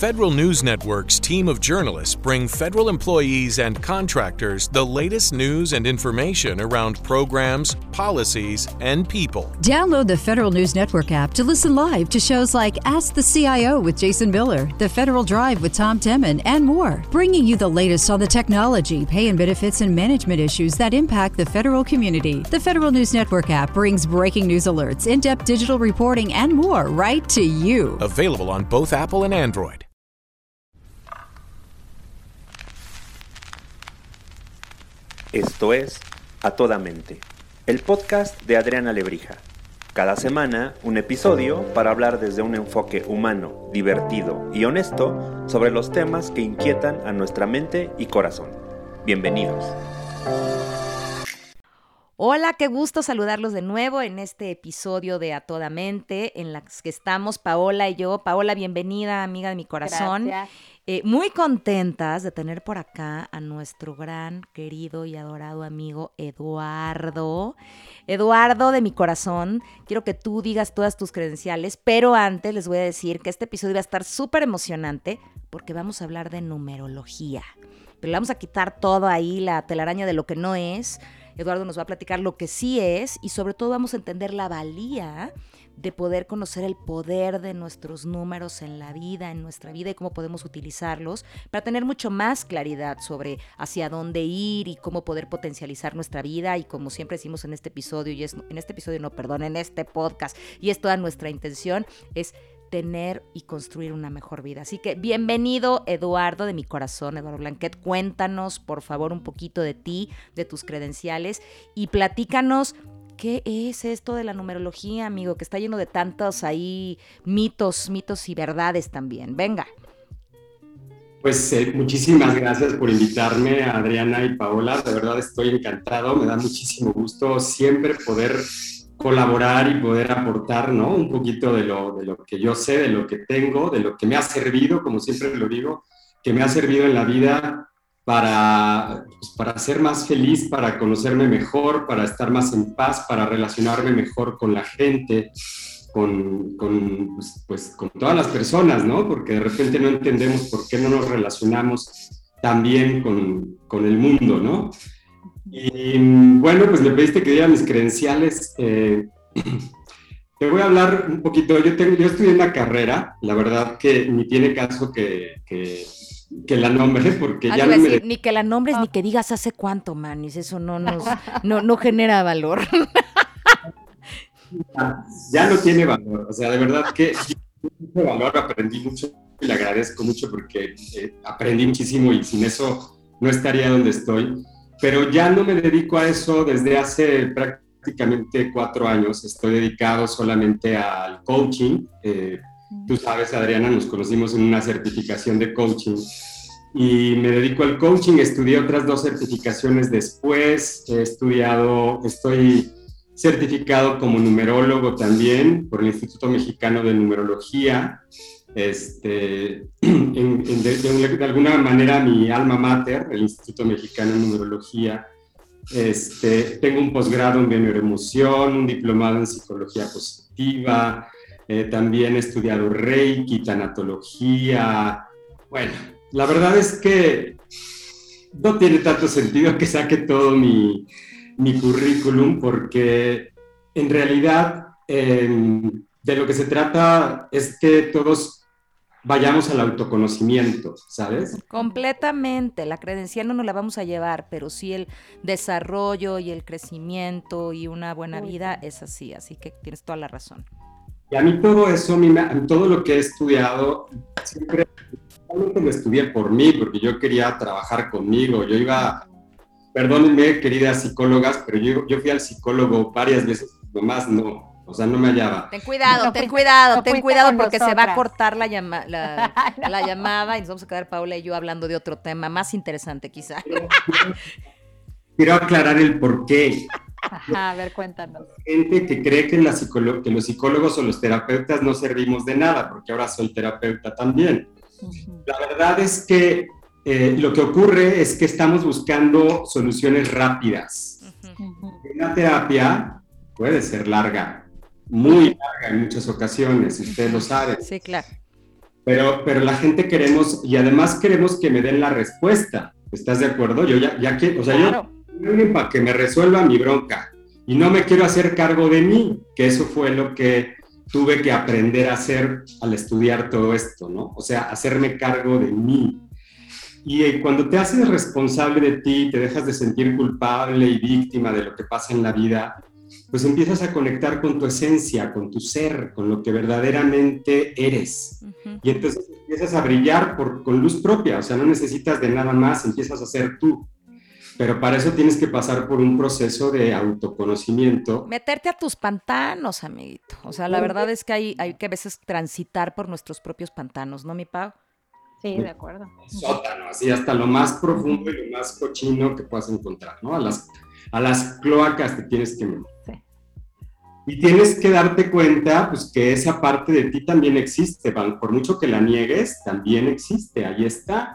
Federal News Network's team of journalists bring federal employees and contractors the latest news and information around programs, policies, and people. Download the Federal News Network app to listen live to shows like Ask the CIO with Jason Miller, The Federal Drive with Tom Temin, and more, bringing you the latest on the technology, pay and benefits, and management issues that impact the federal community. The Federal News Network app brings breaking news alerts, in depth digital reporting, and more right to you. Available on both Apple and Android. Esto es A Toda Mente, el podcast de Adriana Lebrija. Cada semana un episodio para hablar desde un enfoque humano, divertido y honesto sobre los temas que inquietan a nuestra mente y corazón. Bienvenidos. Hola, qué gusto saludarlos de nuevo en este episodio de A Toda Mente, en las que estamos Paola y yo. Paola, bienvenida, amiga de mi corazón. Gracias. Eh, muy contentas de tener por acá a nuestro gran, querido y adorado amigo Eduardo. Eduardo de mi corazón, quiero que tú digas todas tus credenciales, pero antes les voy a decir que este episodio va a estar súper emocionante porque vamos a hablar de numerología. Pero le vamos a quitar todo ahí, la telaraña de lo que no es. Eduardo nos va a platicar lo que sí es y sobre todo vamos a entender la valía de poder conocer el poder de nuestros números en la vida, en nuestra vida y cómo podemos utilizarlos para tener mucho más claridad sobre hacia dónde ir y cómo poder potencializar nuestra vida y como siempre decimos en este episodio y es en este episodio no, perdón, en este podcast y es toda nuestra intención es tener y construir una mejor vida. Así que bienvenido Eduardo de mi corazón, Eduardo Blanquet, cuéntanos por favor un poquito de ti, de tus credenciales y platícanos ¿Qué es esto de la numerología, amigo? Que está lleno de tantos ahí mitos, mitos y verdades también. Venga. Pues eh, muchísimas gracias por invitarme, Adriana y Paola. De verdad estoy encantado. Me da muchísimo gusto siempre poder colaborar y poder aportar, ¿no? Un poquito de lo, de lo que yo sé, de lo que tengo, de lo que me ha servido, como siempre lo digo, que me ha servido en la vida para, para ser más feliz, para conocerme mejor, para estar más en paz, para relacionarme mejor con la gente, con, con, pues, pues, con todas las personas, ¿no? Porque de repente no entendemos por qué no nos relacionamos tan bien con, con el mundo, ¿no? Y bueno, pues me pediste que diera mis credenciales. Eh, te voy a hablar un poquito. Yo, tengo, yo estudié una carrera, la verdad que ni tiene caso que que la nombre, porque ya no me... Ni que la nombres, ni que digas hace cuánto, manis, eso no, nos, no, no genera valor. ya no tiene valor, o sea, de verdad que mucho valor, aprendí mucho y le agradezco mucho porque eh, aprendí muchísimo y sin eso no estaría donde estoy, pero ya no me dedico a eso desde hace prácticamente cuatro años, estoy dedicado solamente al coaching, eh, Tú sabes, Adriana, nos conocimos en una certificación de coaching y me dedico al coaching. Estudié otras dos certificaciones después. He estudiado, estoy certificado como numerólogo también por el Instituto Mexicano de Numerología. Este, de, alguna manera mi alma mater, el Instituto Mexicano de Numerología. Este, tengo un posgrado en bioemoción, un diplomado en psicología positiva, eh, también he estudiado Reiki, tanatología. Bueno, la verdad es que no tiene tanto sentido que saque todo mi, mi currículum porque en realidad em, de lo que se trata es que todos vayamos al autoconocimiento, ¿sabes? Completamente, la credencial no nos la vamos a llevar, pero sí el desarrollo y el crecimiento y una buena vida es así, así que tienes toda la razón. Y a mí todo eso, todo lo que he estudiado, siempre lo estudié por mí, porque yo quería trabajar conmigo. Yo iba, perdónenme, queridas psicólogas, pero yo, yo fui al psicólogo varias veces, nomás no, o sea, no me hallaba. Ten cuidado, ten cuidado, ten cuidado porque se va a cortar la, la, la, llamada y nos vamos a quedar Paula y yo hablando de otro tema más interesante quizá. Quiero aclarar el por qué. Ajá, a ver, cuéntanos. Gente que cree que, la que los psicólogos o los terapeutas no servimos de nada, porque ahora soy terapeuta también. La verdad es que eh, lo que ocurre es que estamos buscando soluciones rápidas. Una terapia puede ser larga, muy larga en muchas ocasiones, usted lo sabe. Sí, claro. Pero, pero la gente queremos, y además queremos que me den la respuesta. ¿Estás de acuerdo? Yo ya, ya que, o sea, yo para que me resuelva mi bronca y no me quiero hacer cargo de mí, que eso fue lo que tuve que aprender a hacer al estudiar todo esto, ¿no? O sea, hacerme cargo de mí. Y eh, cuando te haces responsable de ti, te dejas de sentir culpable y víctima de lo que pasa en la vida, pues empiezas a conectar con tu esencia, con tu ser, con lo que verdaderamente eres. Y entonces empiezas a brillar por, con luz propia, o sea, no necesitas de nada más, empiezas a ser tú. Pero para eso tienes que pasar por un proceso de autoconocimiento. Meterte a tus pantanos, amiguito. O sea, la verdad es que hay, hay que a veces transitar por nuestros propios pantanos, ¿no, mi Pau? Sí, de acuerdo. Sótano, así hasta lo más profundo y lo más cochino que puedas encontrar, ¿no? A las, a las cloacas te tienes que meter. Sí. Y tienes que darte cuenta, pues, que esa parte de ti también existe, por mucho que la niegues, también existe, ahí está,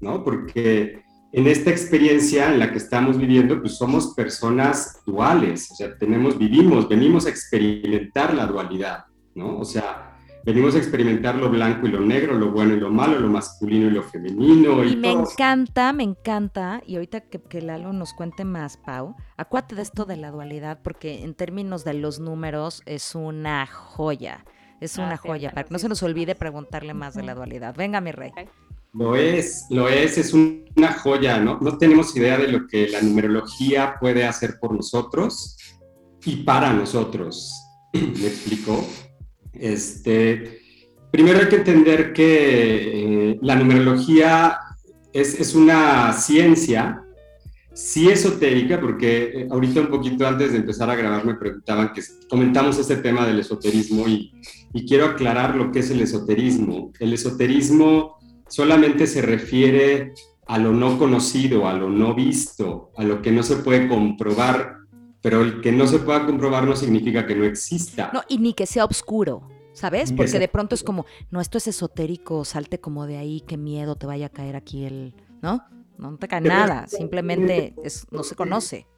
¿no? Porque en esta experiencia en la que estamos viviendo, pues somos personas duales, o sea, tenemos, vivimos, venimos a experimentar la dualidad, ¿no? O sea, venimos a experimentar lo blanco y lo negro, lo bueno y lo malo, lo masculino y lo femenino. Y, me encanta, me encanta, y ahorita que, que, Lalo nos cuente más, Pau, acuérdate de esto de la dualidad, porque en términos de los números es una joya, es una joya, para que no se nos olvide preguntarle más de la dualidad. Venga, mi rey. Lo es, lo es, es una joya, ¿no? No tenemos idea de lo que la numerología puede hacer por nosotros y para nosotros. ¿Me explico? Este, primero hay que entender que eh, la numerología es, es, una ciencia, sí esotérica, porque eh, ahorita un poquito antes de empezar a grabar me preguntaban que comentamos este tema del esoterismo y, y quiero aclarar lo que es el esoterismo. El esoterismo solamente se refiere a lo no conocido, a lo no visto, a lo que no se puede comprobar pero el que no se pueda comprobar no significa que no exista. No, y ni que sea oscuro, ¿sabes? Porque de pronto es como, no, esto es esotérico, salte como de ahí, qué miedo te vaya a caer aquí el, ¿no? No te cae nada, simplemente es, no se conoce.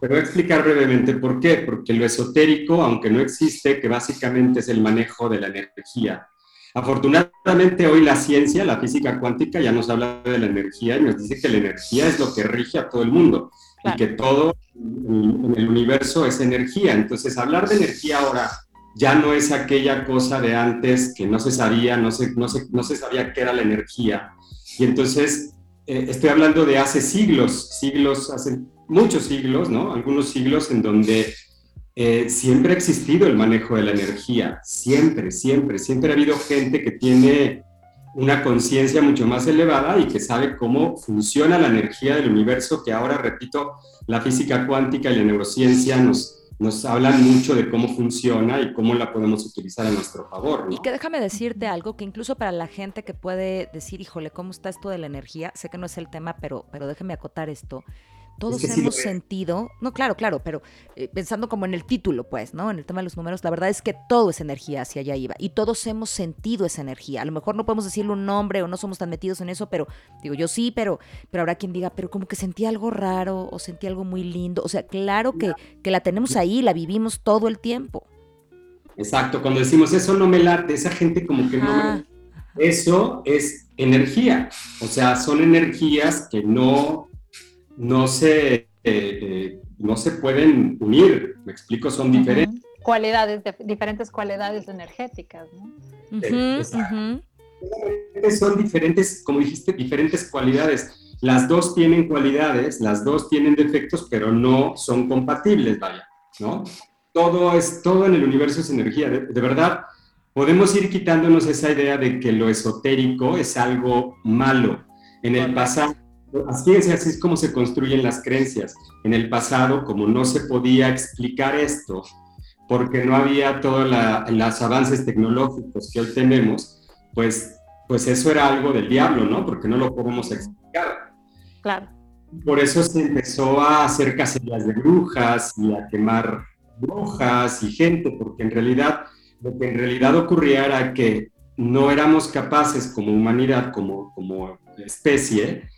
Pero voy a explicar brevemente por qué. Porque lo esotérico, aunque no existe, que básicamente es el manejo de la energía. Afortunadamente hoy la ciencia, la física cuántica, ya nos habla de la energía y nos dice que la energía es lo que rige a todo el mundo y que todo en el universo es energía. Entonces, hablar de energía ahora ya no es aquella cosa de antes que no se sabía, no se, no no se sabía qué era la energía. Y entonces, eh, estoy hablando de hace siglos, siglos, hace muchos siglos, ¿no? Algunos siglos en donde eh, siempre ha existido el manejo de la energía, siempre, siempre, siempre ha habido gente que tiene una conciencia mucho más elevada y que sabe cómo funciona la energía del universo, que ahora, repito, la física cuántica y la neurociencia nos, nos hablan mucho de cómo funciona y cómo la podemos utilizar a nuestro favor. Y que déjame decirte algo, que incluso para la gente que puede decir, híjole, ¿cómo está esto de la energía? Sé que no es el tema, pero, pero déjame acotar esto todos hemos sentido, no, claro, claro, pero eh, pensando como en el título, pues, ¿no? En el tema de los números, la verdad es que todo es energía hacia allá iba y todos hemos sentido esa energía. A lo mejor no podemos decirle un nombre o no somos tan metidos en eso, pero digo, yo sí, pero, pero habrá quien diga, pero como que sentí algo raro o sentí algo muy lindo. O sea, claro que, que la tenemos ahí, la vivimos todo el tiempo. Exacto, cuando decimos eso no me late, esa gente como que no me... Eso es energía, o sea, son energías que no no se, eh, eh, no se pueden unir, me explico, son diferentes. Cualidades, diferentes cualidades energéticas, ¿no? Son diferentes, como dijiste, diferentes cualidades. Las dos tienen cualidades, las dos tienen defectos, pero no son compatibles, vaya, ¿no? Todo, es, todo en el universo es energía. De, verdad, podemos ir quitándonos esa idea de que lo esotérico es algo malo. En el pasado Así es, así es como se construyen las creencias. En el pasado, como no se podía explicar esto, porque no había todos los avances tecnológicos que hoy tenemos, pues, pues eso era algo del diablo, ¿no? Porque no lo podemos explicar. Claro. Por eso se empezó a hacer cacerías de brujas y a quemar brujas y gente, porque en realidad lo que en realidad ocurría era que no éramos capaces como humanidad, como, como especie,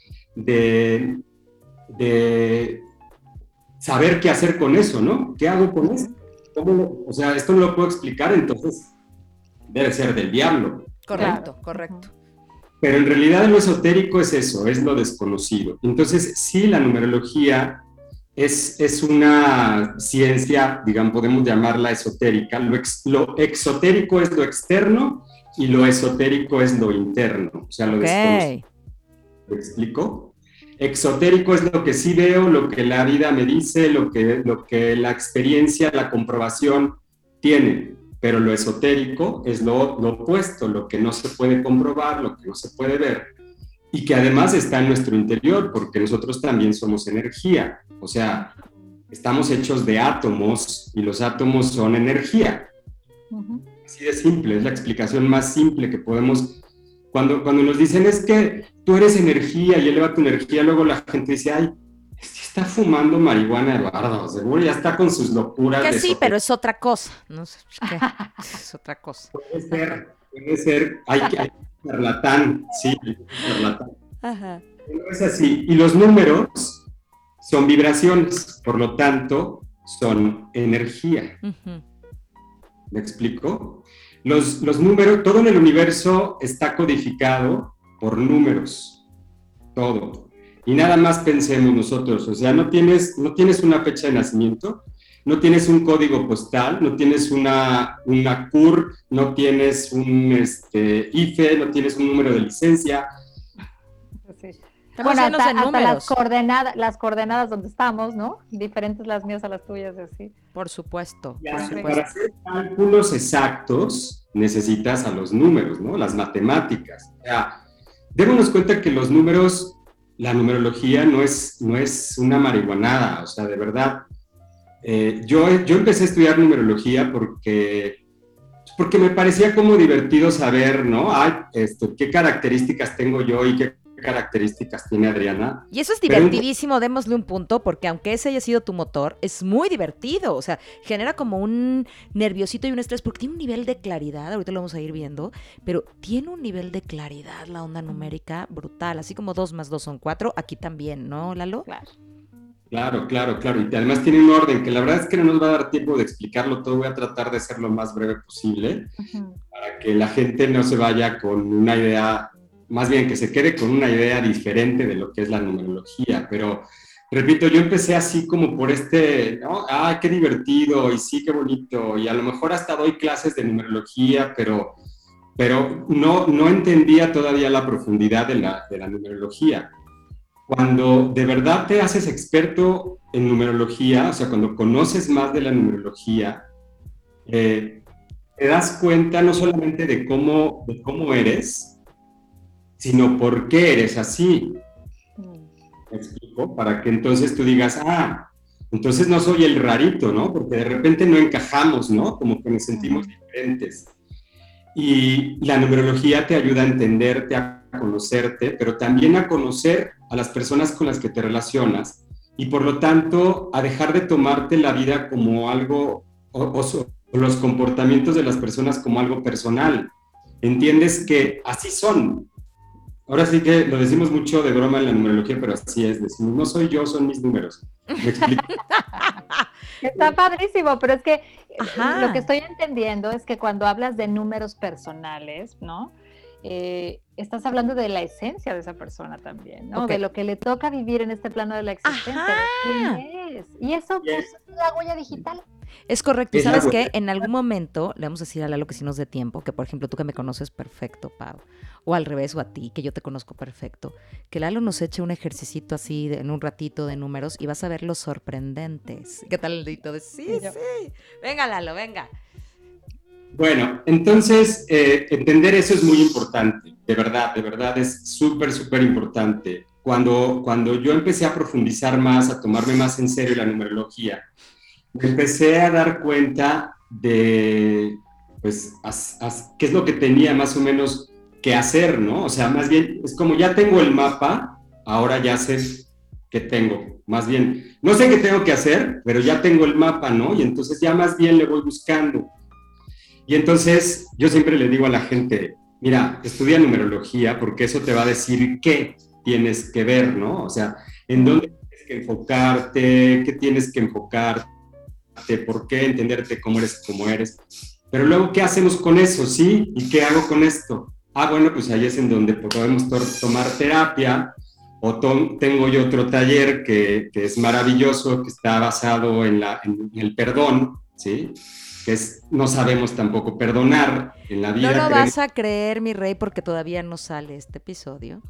de, saber qué hacer con eso, ¿no? ¿Qué hago con eso? o sea, esto no lo puedo explicar, entonces debe ser del diablo. Correcto, correcto. Pero en realidad lo esotérico es eso, es lo desconocido. Entonces, sí, la numerología es, es una ciencia, digamos, podemos llamarla esotérica. Lo, lo, exotérico es lo externo y lo esotérico es lo interno, o sea, lo desconocido. ¿Me explico? Exotérico es lo que sí veo, lo que la vida me dice, lo que, lo que la experiencia, la comprobación tiene pero lo esotérico es lo, opuesto, lo que no se puede comprobar, lo que no se puede ver, y que además está en nuestro interior, porque nosotros también somos energía, o sea, estamos hechos de átomos y los átomos son energía. Así de simple, es la explicación más simple que podemos... Cuando, cuando nos dicen es que tú eres energía y eleva tu energía, luego la gente dice, ay, está fumando marihuana Eduardo, seguro ya está con sus locuras. Que sí, pero es otra cosa, no sé, ¿qué? es otra cosa. Puede ser, puede ser, hay que, charlatán, sí, charlatán. Ajá. No es así, y los números son vibraciones, por lo tanto, son energía. ¿Me explico? Los, los números, todo en el universo está codificado por números, todo. Y nada más pensemos nosotros, o sea, no tienes, no tienes una fecha de nacimiento, no tienes un código postal, no tienes una, una CUR, no tienes un este, IFE, no tienes un número de licencia. Bueno, hasta, las coordenadas, las coordenadas donde estamos, ¿no? Diferentes las mías a las tuyas, así. Por supuesto. Para hacer cálculos exactos necesitas a los números, ¿no? Las matemáticas. O sea, démonos cuenta que los números la numerología no es, no es una marihuanada, o sea, de verdad. Eh, yo, yo empecé a estudiar numerología porque, porque me parecía como divertido saber, ¿no? Ay, esto, qué características tengo yo y qué características tiene Adriana. Y eso es divertidísimo, démosle un punto, porque aunque ese haya sido tu motor, es muy divertido. O sea, genera como un nerviosito y un estrés, porque tiene un nivel de claridad, ahorita lo vamos a ir viendo, pero tiene un nivel de claridad la onda numérica brutal, así como dos más dos son cuatro, aquí también, ¿no, Lalo? Claro. Claro, claro, claro. Y además tiene un orden que la verdad es que no nos va a dar tiempo de explicarlo todo. Voy a tratar de ser lo más breve posible para que la gente no se vaya con una idea más bien que se quede con una idea diferente de lo que es la numerología, pero repito, yo empecé así como por este, ¿no? Ah, qué divertido y sí, qué bonito, y a lo mejor hasta doy clases de numerología, pero, pero no, no entendía todavía la profundidad de la, de la numerología. Cuando de verdad te haces experto en numerología, o sea, cuando conoces más de la numerología, eh, te das cuenta no solamente de cómo, de cómo eres, sino por qué eres así. ¿Me explico? Para que entonces tú digas, ah, entonces no soy el rarito, ¿no? Porque de repente no encajamos, ¿no? Como que nos sentimos diferentes. Y la numerología te ayuda a entenderte, a conocerte, pero también a conocer a las personas con las que te relacionas y por lo tanto a dejar de tomarte la vida como algo, o, o los comportamientos de las personas como algo personal. Entiendes que así son, Ahora sí que lo decimos mucho de broma en la numerología, pero así es. Decimos, no soy yo, son mis números. ¿Me explico? Está padrísimo, pero es que eh, lo que estoy entendiendo es que cuando hablas de números personales, ¿no? Eh, estás hablando de la esencia de esa persona también, ¿no? De lo que le toca vivir en este plano de la existencia. Y eso pues, es la huella digital. Es correcto. Y sabes que en algún momento le vamos a decir a Lalo que si nos dé tiempo, que por ejemplo tú que me conoces perfecto, Pau, o al revés, o a ti, que yo te conozco perfecto, que Lalo nos eche un ejercicio así en un ratito de números y vas a ver los sorprendentes. ¿Qué tal el de sí, sí? Venga, Lalo, venga. Bueno, entonces eh, entender eso es muy importante, de verdad, de verdad es súper, súper importante. Cuando, cuando yo empecé a profundizar más, a tomarme más en serio la numerología, me empecé a dar cuenta de, pues, qué es lo que tenía más o menos que hacer, ¿no? O sea, más bien, es como ya tengo el mapa, ahora ya sé qué tengo. Más bien, no sé qué tengo que hacer, pero ya tengo el mapa, ¿no? Y entonces ya más bien le voy buscando. Y entonces yo siempre le digo a la gente, mira, estudia numerología porque eso te va a decir qué tienes que ver, ¿no? O sea, en dónde tienes que enfocarte, qué tienes que enfocarte por qué entenderte cómo eres, cómo eres. Pero luego, ¿qué hacemos con eso? ¿Sí? ¿Y qué hago con esto? Ah, bueno, pues ahí es en donde podemos tomar terapia o tengo yo otro taller que, que, es maravilloso, que está basado en, la, en, el perdón, ¿sí? Que es, no sabemos tampoco perdonar en la vida. No lo vas a creer, mi rey, porque todavía no sale este episodio.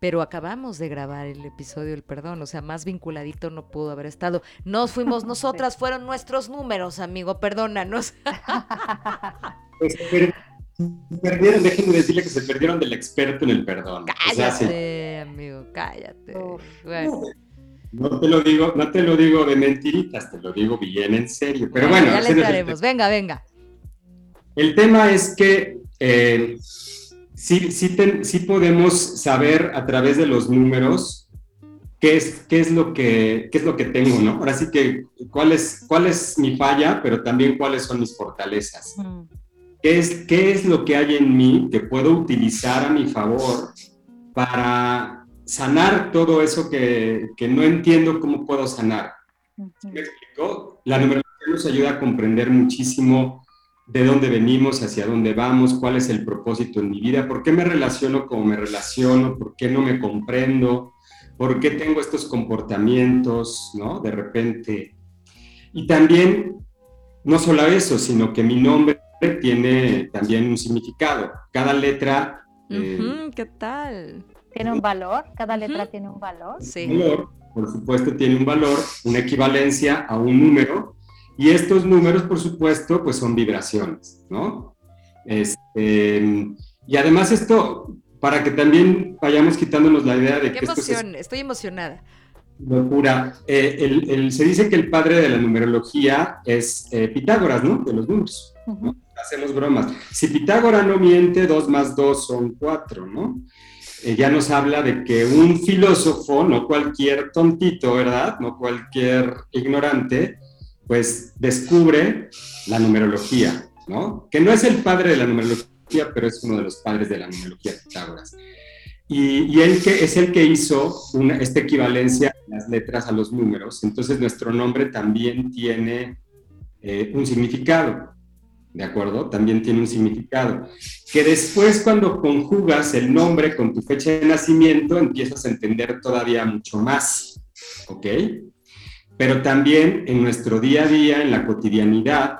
Pero acabamos de grabar el episodio del perdón, o sea, más vinculadito no pudo haber estado. Nos fuimos nosotras, fueron nuestros números, amigo, perdónanos. Pues, perdieron, déjenme decirle que se perdieron del experto en el perdón. Cállate, amigo, cállate. No te lo digo, no te lo digo de mentiritas, te lo digo bien en serio. Pero bueno, ya le entraremos. Venga, venga. El tema es que eh, sí, sí, sí, podemos saber a través de los números qué es, qué es, lo, que, qué es lo que tengo, ¿no? Ahora sí que cuál es, cuál es mi falla, pero también cuáles son mis fortalezas. Mm. ¿Qué es, ¿Qué es lo que hay en mí que puedo utilizar a mi favor para sanar todo eso que, que no entiendo cómo puedo sanar? ¿Me explico? La numerología nos ayuda a comprender muchísimo de dónde venimos, hacia dónde vamos, cuál es el propósito en mi vida, por qué me relaciono como me relaciono, por qué no me comprendo, por qué tengo estos comportamientos, ¿no? De repente. Y también, no solo eso, sino que mi nombre tiene también un significado. Cada letra... Eh, ¿Qué tal? ¿Tiene un valor? ¿Cada letra tiene un valor? Sí. valor, por supuesto, tiene un valor, una equivalencia a un número. Y estos números, por supuesto, pues son vibraciones, ¿no? Este, y además esto, para que también vayamos quitándonos la idea de Qué que... emoción, estoy emocionada. Locura. Eh, el, se dice que el padre de la numerología es eh, Pitágoras, ¿no? De los números hacemos bromas. Si Pitágoras no miente, dos más dos son cuatro, ¿no? ya nos habla de que un filósofo, no cualquier tontito, ¿verdad? No cualquier ignorante, pues descubre la numerología, ¿no? Que no es el padre de la numerología, pero es uno de los padres de la numerología Pitágoras. Y, él que es el que hizo esta equivalencia de las letras a los números. Entonces nuestro nombre también tiene eh, un significado. ¿de acuerdo? También tiene un significado. Que después cuando conjugas el nombre con tu fecha de nacimiento, empiezas a entender todavía mucho más, ¿ok? Pero también en nuestro día a día, en la cotidianidad,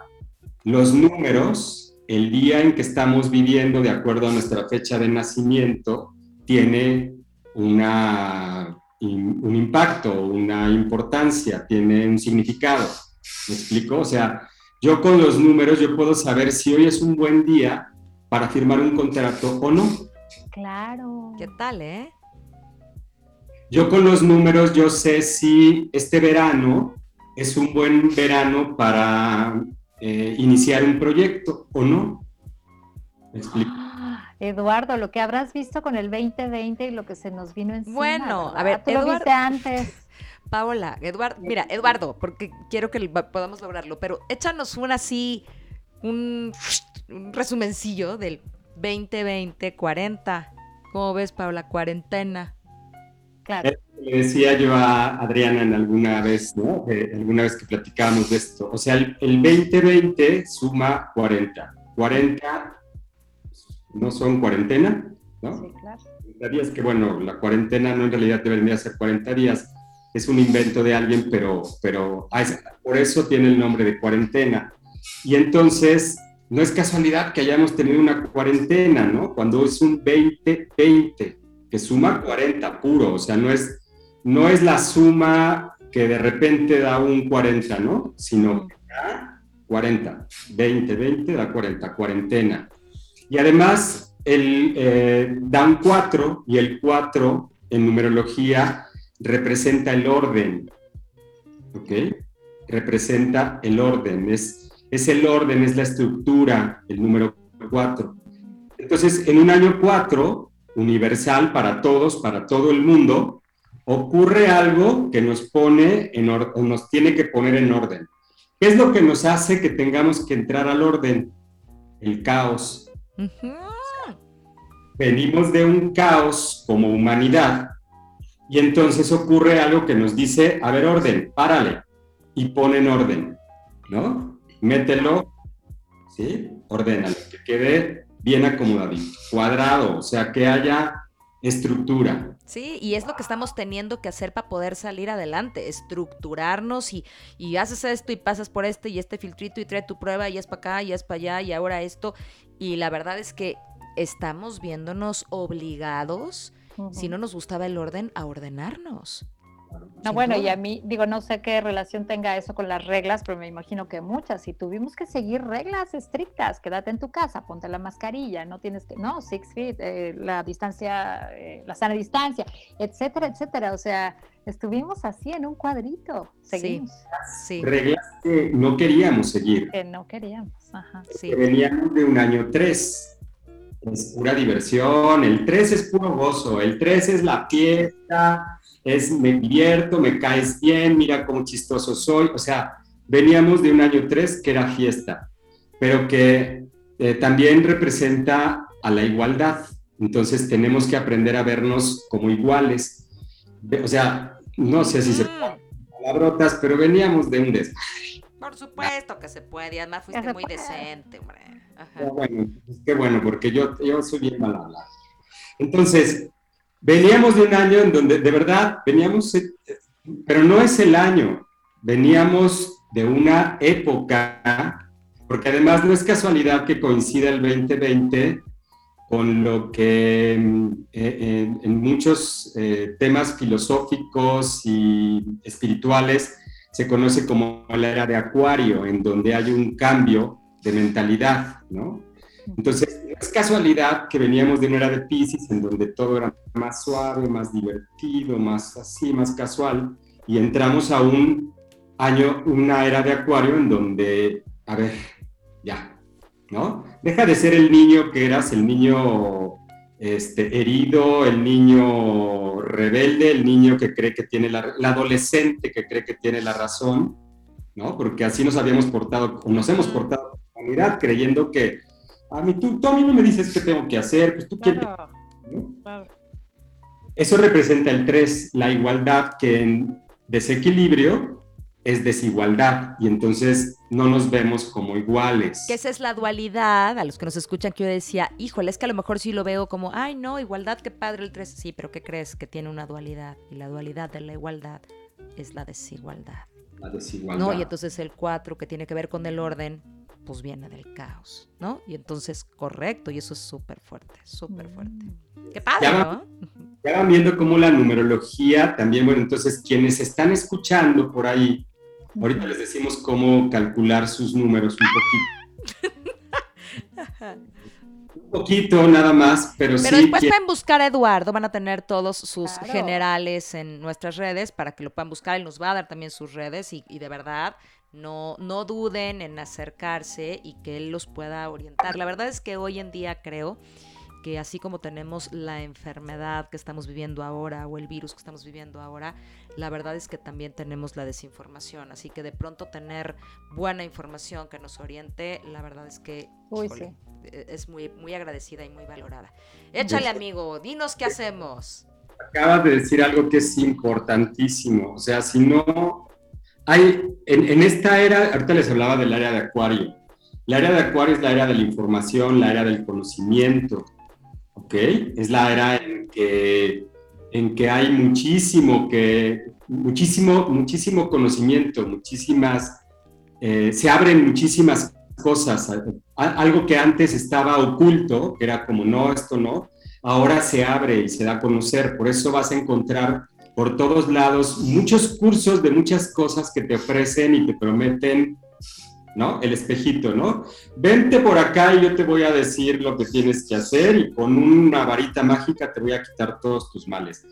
los números, el día en que estamos viviendo de acuerdo a nuestra fecha de nacimiento, tiene una, un impacto, una importancia, tiene un significado. ¿Me explico? O sea, yo con los números, yo puedo saber si hoy es un buen día para firmar un contrato o no. Claro. ¿Qué tal, eh? Yo con los números, yo sé si este verano es un buen verano para eh, iniciar un proyecto o no. ¿Me explico? Ah, Eduardo, lo que habrás visto con el 2020 y lo que se nos vino encima. Bueno, a ver, tú lo viste antes. Paola, Eduardo, mira, Eduardo, porque quiero que podamos lograrlo, pero échanos un así, un, resumencillo del 2020-40. ¿Cómo ves, Paola? Cuarentena. Claro. Le decía yo a Adriana en alguna vez, ¿no? alguna vez que platicábamos de esto. O sea, el, 2020 suma 40. 40 no son cuarentena, ¿no? Sí, claro. 40 días, que bueno, la cuarentena no en realidad debería ser 40 días es un invento de alguien, pero, pero por eso tiene el nombre de cuarentena. Y entonces, no es casualidad que hayamos tenido una cuarentena, ¿no? Cuando es un 20-20, que suma 40 puro, o sea, no es, no es la suma que de repente da un 40, ¿no? Sino que da 40, 20, 20 da 40, cuarentena. Y además, el, eh, dan 4 y el 4 en numerología representa el orden, ¿ok? Representa el orden, es, es el orden, es la estructura, el número 4. Entonces, en un año 4, universal para todos, para todo el mundo, ocurre algo que nos pone en nos tiene que poner en orden. ¿Qué es lo que nos hace que tengamos que entrar al orden? El caos. Venimos de un caos como humanidad y entonces ocurre algo que nos dice, a ver, orden, párale, y pone en orden, ¿no? Mételo, ¿sí? Ordénalo, que quede bien acomodadito, cuadrado, o sea, que haya estructura. Sí, y es lo que estamos teniendo que hacer para poder salir adelante, estructurarnos y, y haces esto y pasas por este y este filtrito y trae tu prueba y es para acá y es para allá y ahora esto. Y la verdad es que estamos viéndonos obligados, si no nos gustaba el orden, a ordenarnos. No, bueno, y a mí, digo, no sé qué relación tenga eso con las reglas, pero me imagino que muchas. Si tuvimos que seguir reglas estrictas, quédate en tu casa, ponte la mascarilla, no tienes que, no, six feet, eh, la distancia, eh, la sana distancia, etcétera, etcétera. O sea, estuvimos así en un cuadrito. Seguimos. Sí, Reglas que no queríamos seguir. Que no queríamos, ajá. Sí. Veníamos de un año tres es pura diversión, el 3 es puro gozo, el 3 es la fiesta, es me divierto, me caes bien, mira cómo chistoso soy. O sea, veníamos de un año 3 que era fiesta, pero que eh, también representa a la igualdad. Entonces tenemos que aprender a vernos como iguales. O sea, no sé si se mm. palabrotas, pero veníamos de un desmadre. Por supuesto que se puede, y además fuiste muy decente, hombre. Bueno, pues qué bueno, porque yo, yo soy bien mal hablado. Entonces, veníamos de un año en donde de verdad veníamos, eh, pero no es el año, veníamos de una época, porque además no es casualidad que coincida el 2020 con lo que mm, eh, en, muchos eh, temas filosóficos y espirituales se conoce como la era de Acuario, en donde hay un cambio de mentalidad, ¿no? Entonces, no es casualidad que veníamos de una era de Pisces en donde todo era más suave, más divertido, más así, más casual, y entramos a un año, una era de Acuario en donde, a ver, ya, ¿no? Deja de ser el niño que eras, el niño este, herido, el niño rebelde, el niño que cree que tiene la, el adolescente que cree que tiene la razón, ¿no? Porque así nos habíamos portado, nos hemos portado creyendo que a mí, tú, a mí no me dices qué tengo que hacer, pues tú quieres. Eso representa el 3, la igualdad, que en desequilibrio es desigualdad y entonces no nos vemos como iguales. Que esa es la dualidad, a los que nos escuchan que yo decía, híjole, es que a lo mejor sí lo veo como, ay no, igualdad, qué padre el 3, sí, pero ¿qué crees? Que tiene una dualidad y la dualidad de la igualdad es la desigualdad. La desigualdad. No, y entonces el 4 que tiene que ver con el orden, pues viene del caos, ¿no? Y entonces, correcto, y eso es súper fuerte, súper fuerte. Mm. Qué padre, ¿no? Ya van viendo cómo la numerología también, bueno, entonces quienes están escuchando por ahí, ahorita les decimos cómo calcular sus números un poquito. un poquito nada más, pero, pero después pueden buscar a Eduardo, van a tener todos sus generales en nuestras redes para que lo puedan buscar, él nos va a dar también sus redes y, y de verdad no, no duden en acercarse y que él los pueda orientar. La verdad es que hoy en día creo que así como tenemos la enfermedad que estamos viviendo ahora o el virus que estamos viviendo ahora, la verdad es que también tenemos la desinformación. Así que de pronto tener buena información que nos oriente, la verdad es que e, es muy, muy agradecida y muy valorada. Échale, amigo, dinos qué hacemos. Acabas de decir algo que es importantísimo. O sea, si no hay, en, esta era, ahorita les hablaba del área de Acuario. La área de Acuario es la era de la información, la era del conocimiento, ¿ok? Es la era en que, en que hay muchísimo, que, muchísimo, muchísimo conocimiento, muchísimas, eh, se abren muchísimas cosas. Algo que antes estaba oculto, que era como no, esto no, ahora se abre y se da a conocer. Por eso vas a encontrar por todos lados, muchos cursos de muchas cosas que te ofrecen y te prometen, ¿no? El espejito, ¿no? Vente por acá y yo te voy a decir lo que tienes que hacer y con una varita mágica te voy a quitar todos tus males.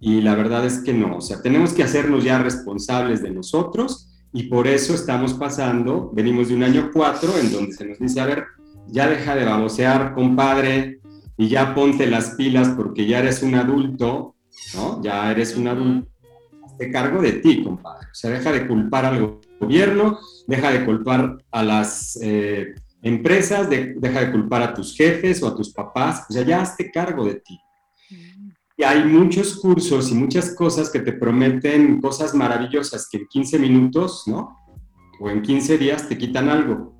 Y la verdad es que no, o sea, tenemos que hacernos ya responsables de nosotros y por eso estamos pasando, venimos de un año cuatro en donde se nos dice, a ver, ya deja de babosear, compadre, y ya ponte las pilas porque ya eres un adulto ¿no? Ya eres un adulto, te cargo de ti, compadre. O sea, deja de culpar al gobierno, deja de culpar a las eh, empresas, deja de culpar a tus jefes o a tus papás, o sea, ya hazte cargo de ti. Y hay muchos cursos y muchas cosas que te prometen cosas maravillosas que en 15 minutos, ¿no? O en 15 días te quitan algo.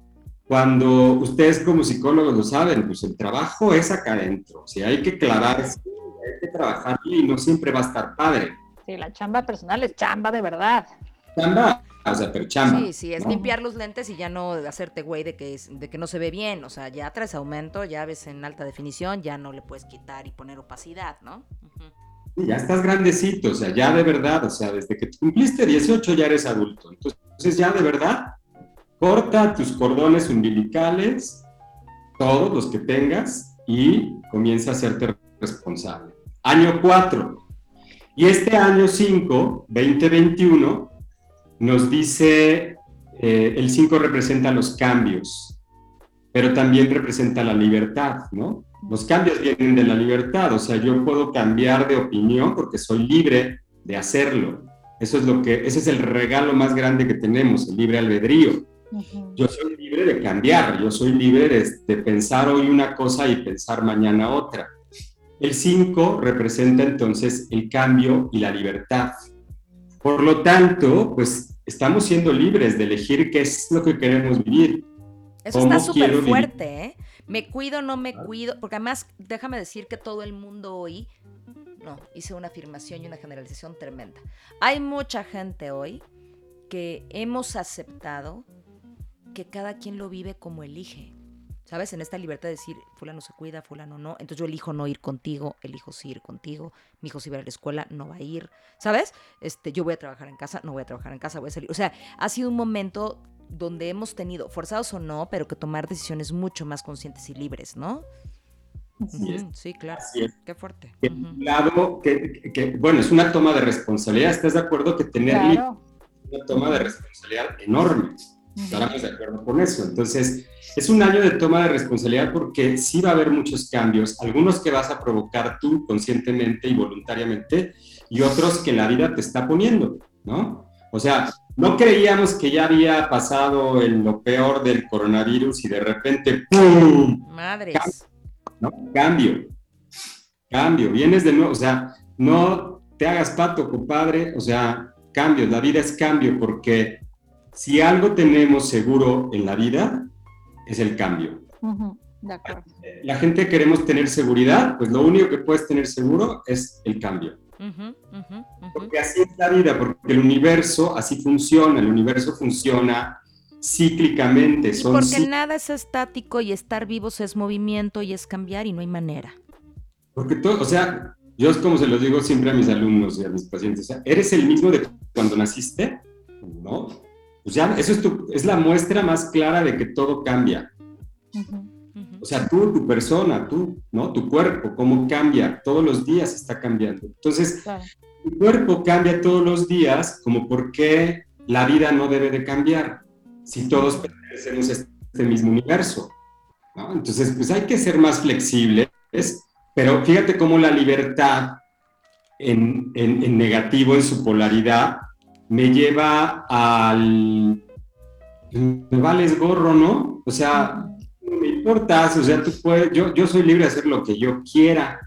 cuando ustedes como psicólogos lo saben, pues el trabajo es acá adentro, o sea, hay que clavarse, hay que trabajar y no siempre va a estar padre. Sí, la chamba personal es chamba de verdad. Chamba, o sea, pero chamba. Sí, sí, es limpiar los lentes y ya no hacerte güey de que, de que no se ve bien, o sea, ya traes aumento, ya ves en alta definición, ya no le puedes quitar y poner opacidad, ¿no? ya estás grandecito, o sea, ya de verdad, o sea, desde que cumpliste 18 ya eres adulto, entonces ya de verdad corta tus cordones umbilicales, todos los que tengas, y comienza a hacerte responsable. Año 4. Y este año 5, 2021, nos dice, eh, el 5 representa los cambios, pero también representa la libertad, ¿no? Los cambios vienen de la libertad, o sea, yo puedo cambiar de opinión porque soy libre de hacerlo. Eso es lo que, ese es el regalo más grande que tenemos, el libre albedrío. Yo soy libre de cambiar, yo soy libre de, pensar hoy una cosa y pensar mañana otra. El 5 representa entonces el cambio y la libertad. Por lo tanto, pues estamos siendo libres de elegir qué es lo que queremos vivir. Eso está súper fuerte, ¿eh? Me cuido, no me cuido, porque además déjame decir que todo el mundo hoy, no, hice una afirmación y una generalización tremenda. Hay mucha gente hoy que hemos aceptado que cada quien lo vive como elige. ¿Sabes? En esta libertad de decir, fulano se cuida, fulano no. Entonces yo elijo no ir contigo, elijo sí ir contigo. Mi hijo si va a la escuela, no va a ir. ¿Sabes? Este, yo voy a trabajar en casa, no voy a trabajar en casa, voy a salir. O sea, ha sido un momento donde hemos tenido, forzados o no, pero que tomar decisiones mucho más conscientes y libres, ¿no? Sí, claro. Qué fuerte. lado, que, bueno, es una toma de responsabilidad. ¿Estás de acuerdo que tener una toma de responsabilidad enorme? Estaremos de acuerdo con eso. Entonces, es un año de toma de responsabilidad porque sí va a haber muchos cambios, algunos que vas a provocar tú conscientemente y voluntariamente y otros que la vida te está poniendo, ¿no? O sea, no creíamos que ya había pasado en lo peor del coronavirus y de repente ¡pum! Madres. Cambio, ¿no? Cambio. Cambio. Vienes de nuevo, o sea, no te hagas pato, compadre, o sea, cambio, la vida es cambio porque si algo tenemos seguro en la vida, es el cambio. De acuerdo. La gente queremos tener seguridad, pues lo único que puedes tener seguro es el cambio. porque así es la vida, porque el universo así funciona, el universo funciona cíclicamente. Son porque nada es estático y estar vivos es movimiento y es cambiar y no hay manera. Porque todo, o sea, yo es como se lo digo siempre a mis alumnos y a mis pacientes, o sea, eres el mismo de cuando naciste, ¿no? Pues ya, eso es, es la muestra más clara de que todo cambia. O sea, tú, tu persona, tú, ¿no? Tu cuerpo, cómo cambia, todos los días está cambiando. Entonces, tu cuerpo cambia todos los días, como por qué la vida no debe de cambiar, si todos pertenecemos a este mismo universo, ¿no? Entonces, pues hay que ser más flexibles, pero fíjate cómo la libertad en, en, en negativo, en su polaridad, me lleva al... Me vales gorro, ¿no? O sea, no me importa, o sea, tú puedes, yo, yo soy libre de hacer lo que yo quiera,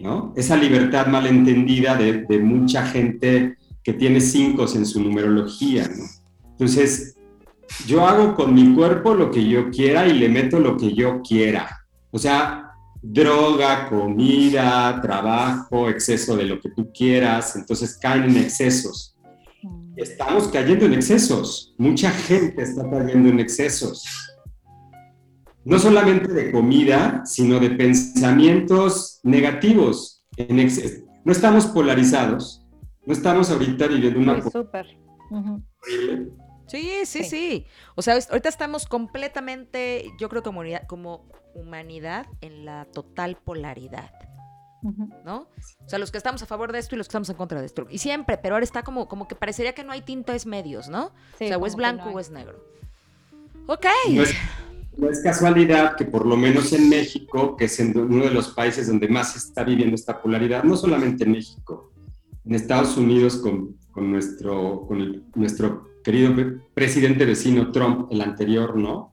¿no? Esa libertad malentendida de, de mucha gente que tiene cinco en su numerología, ¿no? Entonces, yo hago con mi cuerpo lo que yo quiera y le meto lo que yo quiera. O sea, droga, comida, trabajo, exceso de lo que tú quieras, entonces caen en excesos estamos cayendo en excesos. Mucha gente está cayendo en excesos. No solamente de comida, sino de pensamientos negativos. En No estamos polarizados. No estamos ahorita viviendo una... Súper. Sí, sí, sí, O sea, ahorita estamos completamente, yo creo como como humanidad en la total polaridad. ¿No? O sea, los que estamos a favor de esto y los que estamos en contra de esto. Y siempre, pero ahora está como, como que parecería que no hay tintes medios, ¿no? o sea, o es blanco o es negro. Ok. No es, casualidad que por lo menos en México, que es uno de los países donde más se está viviendo esta polaridad, no solamente en México, en Estados Unidos con, con nuestro, con nuestro querido presidente vecino Trump, el anterior, ¿no?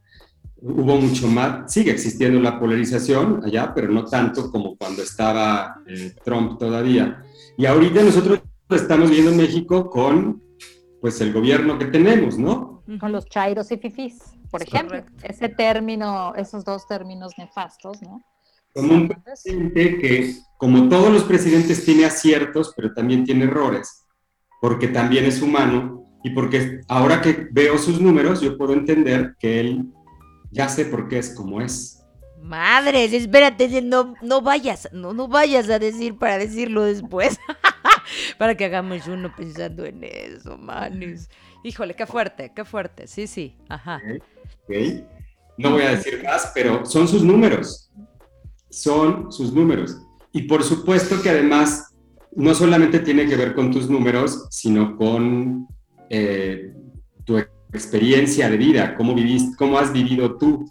Hubo mucho más, sigue existiendo la polarización allá, pero no tanto como cuando estaba eh, Trump todavía. Y ahorita nosotros estamos viendo en México con pues el gobierno que tenemos, ¿no? con los chairos y fifís, por ejemplo. Ese término, esos dos términos nefastos, ¿no? Como un presidente que, como todos los presidentes, tiene aciertos, pero también tiene errores, porque también es humano y porque ahora que veo sus números, yo puedo entender que él ya sé por qué es como es. Madres, espérate, no, no vayas, no, no vayas a decir para decirlo después. para que hagamos uno pensando en eso, manes. Híjole, qué fuerte, qué fuerte. Sí, sí, ajá. No voy a decir más, pero son sus números. Son sus números. Y por supuesto que además no solamente tiene que ver con tus números, sino con eh, tu experiencia de vida, cómo, viviste, cómo has vivido tú.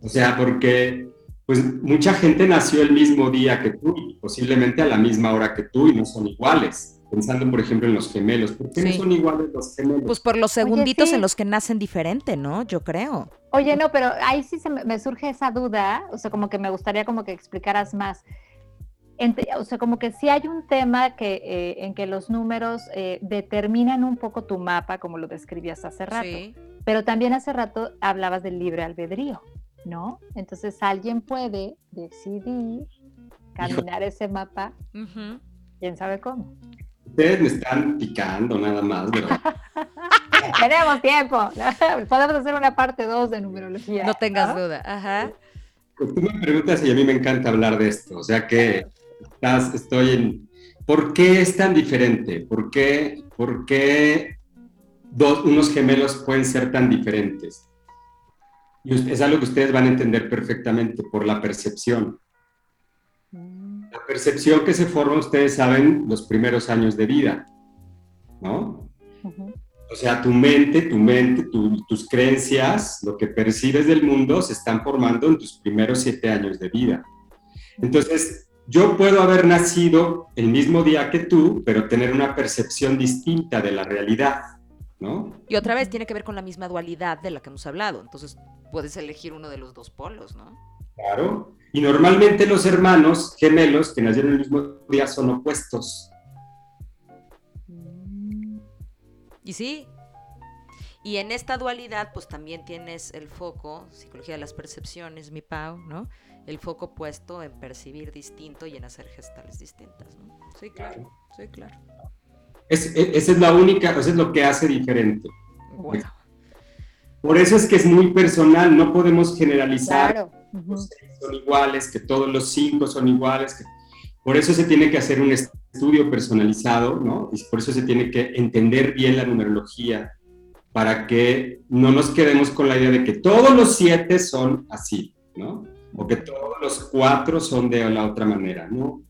O sea, porque pues mucha gente nació el mismo día que tú, posiblemente a la misma hora que tú y no son iguales. Pensando, por ejemplo, en los gemelos. ¿Por qué no son iguales los gemelos? Pues por los segunditos en los que nacen diferente, ¿no? Yo creo. Oye, no, pero ahí sí se me, surge esa duda, o sea, como que me gustaría como que explicaras más. O sea, como que sí hay un tema que, eh, en que los números eh, determinan un poco tu mapa, como lo describías hace rato. Pero también hace rato hablabas del libre albedrío. ¿no? Entonces alguien puede decidir caminar ese mapa, quién sabe cómo. Ustedes me están picando nada más, ¿verdad? Tenemos tiempo. Podemos hacer una parte 2 de numerología. No tengas duda. Ajá. Pues tú me preguntas y a mí me encanta hablar de esto. O sea que estás, estoy en. ¿Por qué es tan diferente? ¿Por qué, por qué dos, unos gemelos pueden ser tan diferentes? Y es algo que ustedes van a entender perfectamente por la percepción. Mm. La percepción que se forma, ustedes saben, los primeros años de vida, ¿no? O sea, tu mente, tu mente, tus creencias, lo que percibes del mundo se están formando en tus primeros siete años de vida. Entonces, yo puedo haber nacido el mismo día que tú, pero tener una percepción distinta de la realidad, ¿no? Y otra vez tiene que ver con la misma dualidad de la que hemos hablado. Entonces, puedes elegir uno de los dos polos, ¿no? Claro. Y normalmente los hermanos gemelos que nacieron el mismo día son opuestos. Y sí. Y en esta dualidad, pues también tienes el foco, psicología de las percepciones, mi Pau, ¿no? El foco puesto en percibir distinto y en hacer gestales distintas, ¿no? Sí, claro. Sí, claro. Es, esa es la única, eso es lo que hace diferente. Bueno. Por eso es que es muy personal, no podemos generalizar. Claro. son iguales, que todos los cinco son iguales. Por eso se tiene que hacer un estudio personalizado, ¿no? Y por eso se tiene que entender bien la numerología para que no nos quedemos con la idea de que todos los siete son así, ¿no? O que todos los cuatro son de la otra manera, ¿no?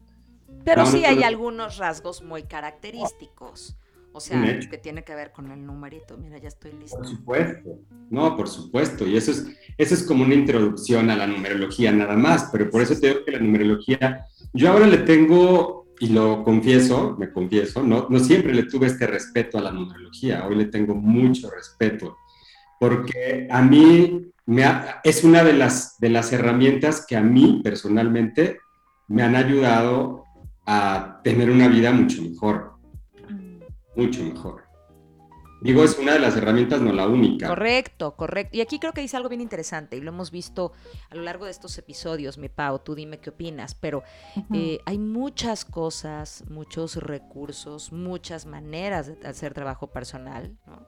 Pero sí hay algunos rasgos muy característicos. O sea, que tiene que ver con el numerito. Mira, ya estoy listo. Por supuesto. No, por supuesto. Y eso es, eso es como una introducción a la numerología nada más. Pero por eso te digo que la numerología, yo ahora le tengo, y lo confieso, me confieso, no, no siempre le tuve este respeto a la numerología. Hoy le tengo mucho respeto. Porque a mí me es una de las, de las herramientas que a mí personalmente me han ayudado a tener una vida mucho mejor mucho mejor. Digo, es una de las herramientas, no la única. Correcto, correcto. Y aquí creo que dice algo bien interesante y lo hemos visto a lo largo de estos episodios, mi Pau, tú dime qué opinas, pero eh, hay muchas cosas, muchos recursos, muchas maneras de hacer trabajo personal, ¿no?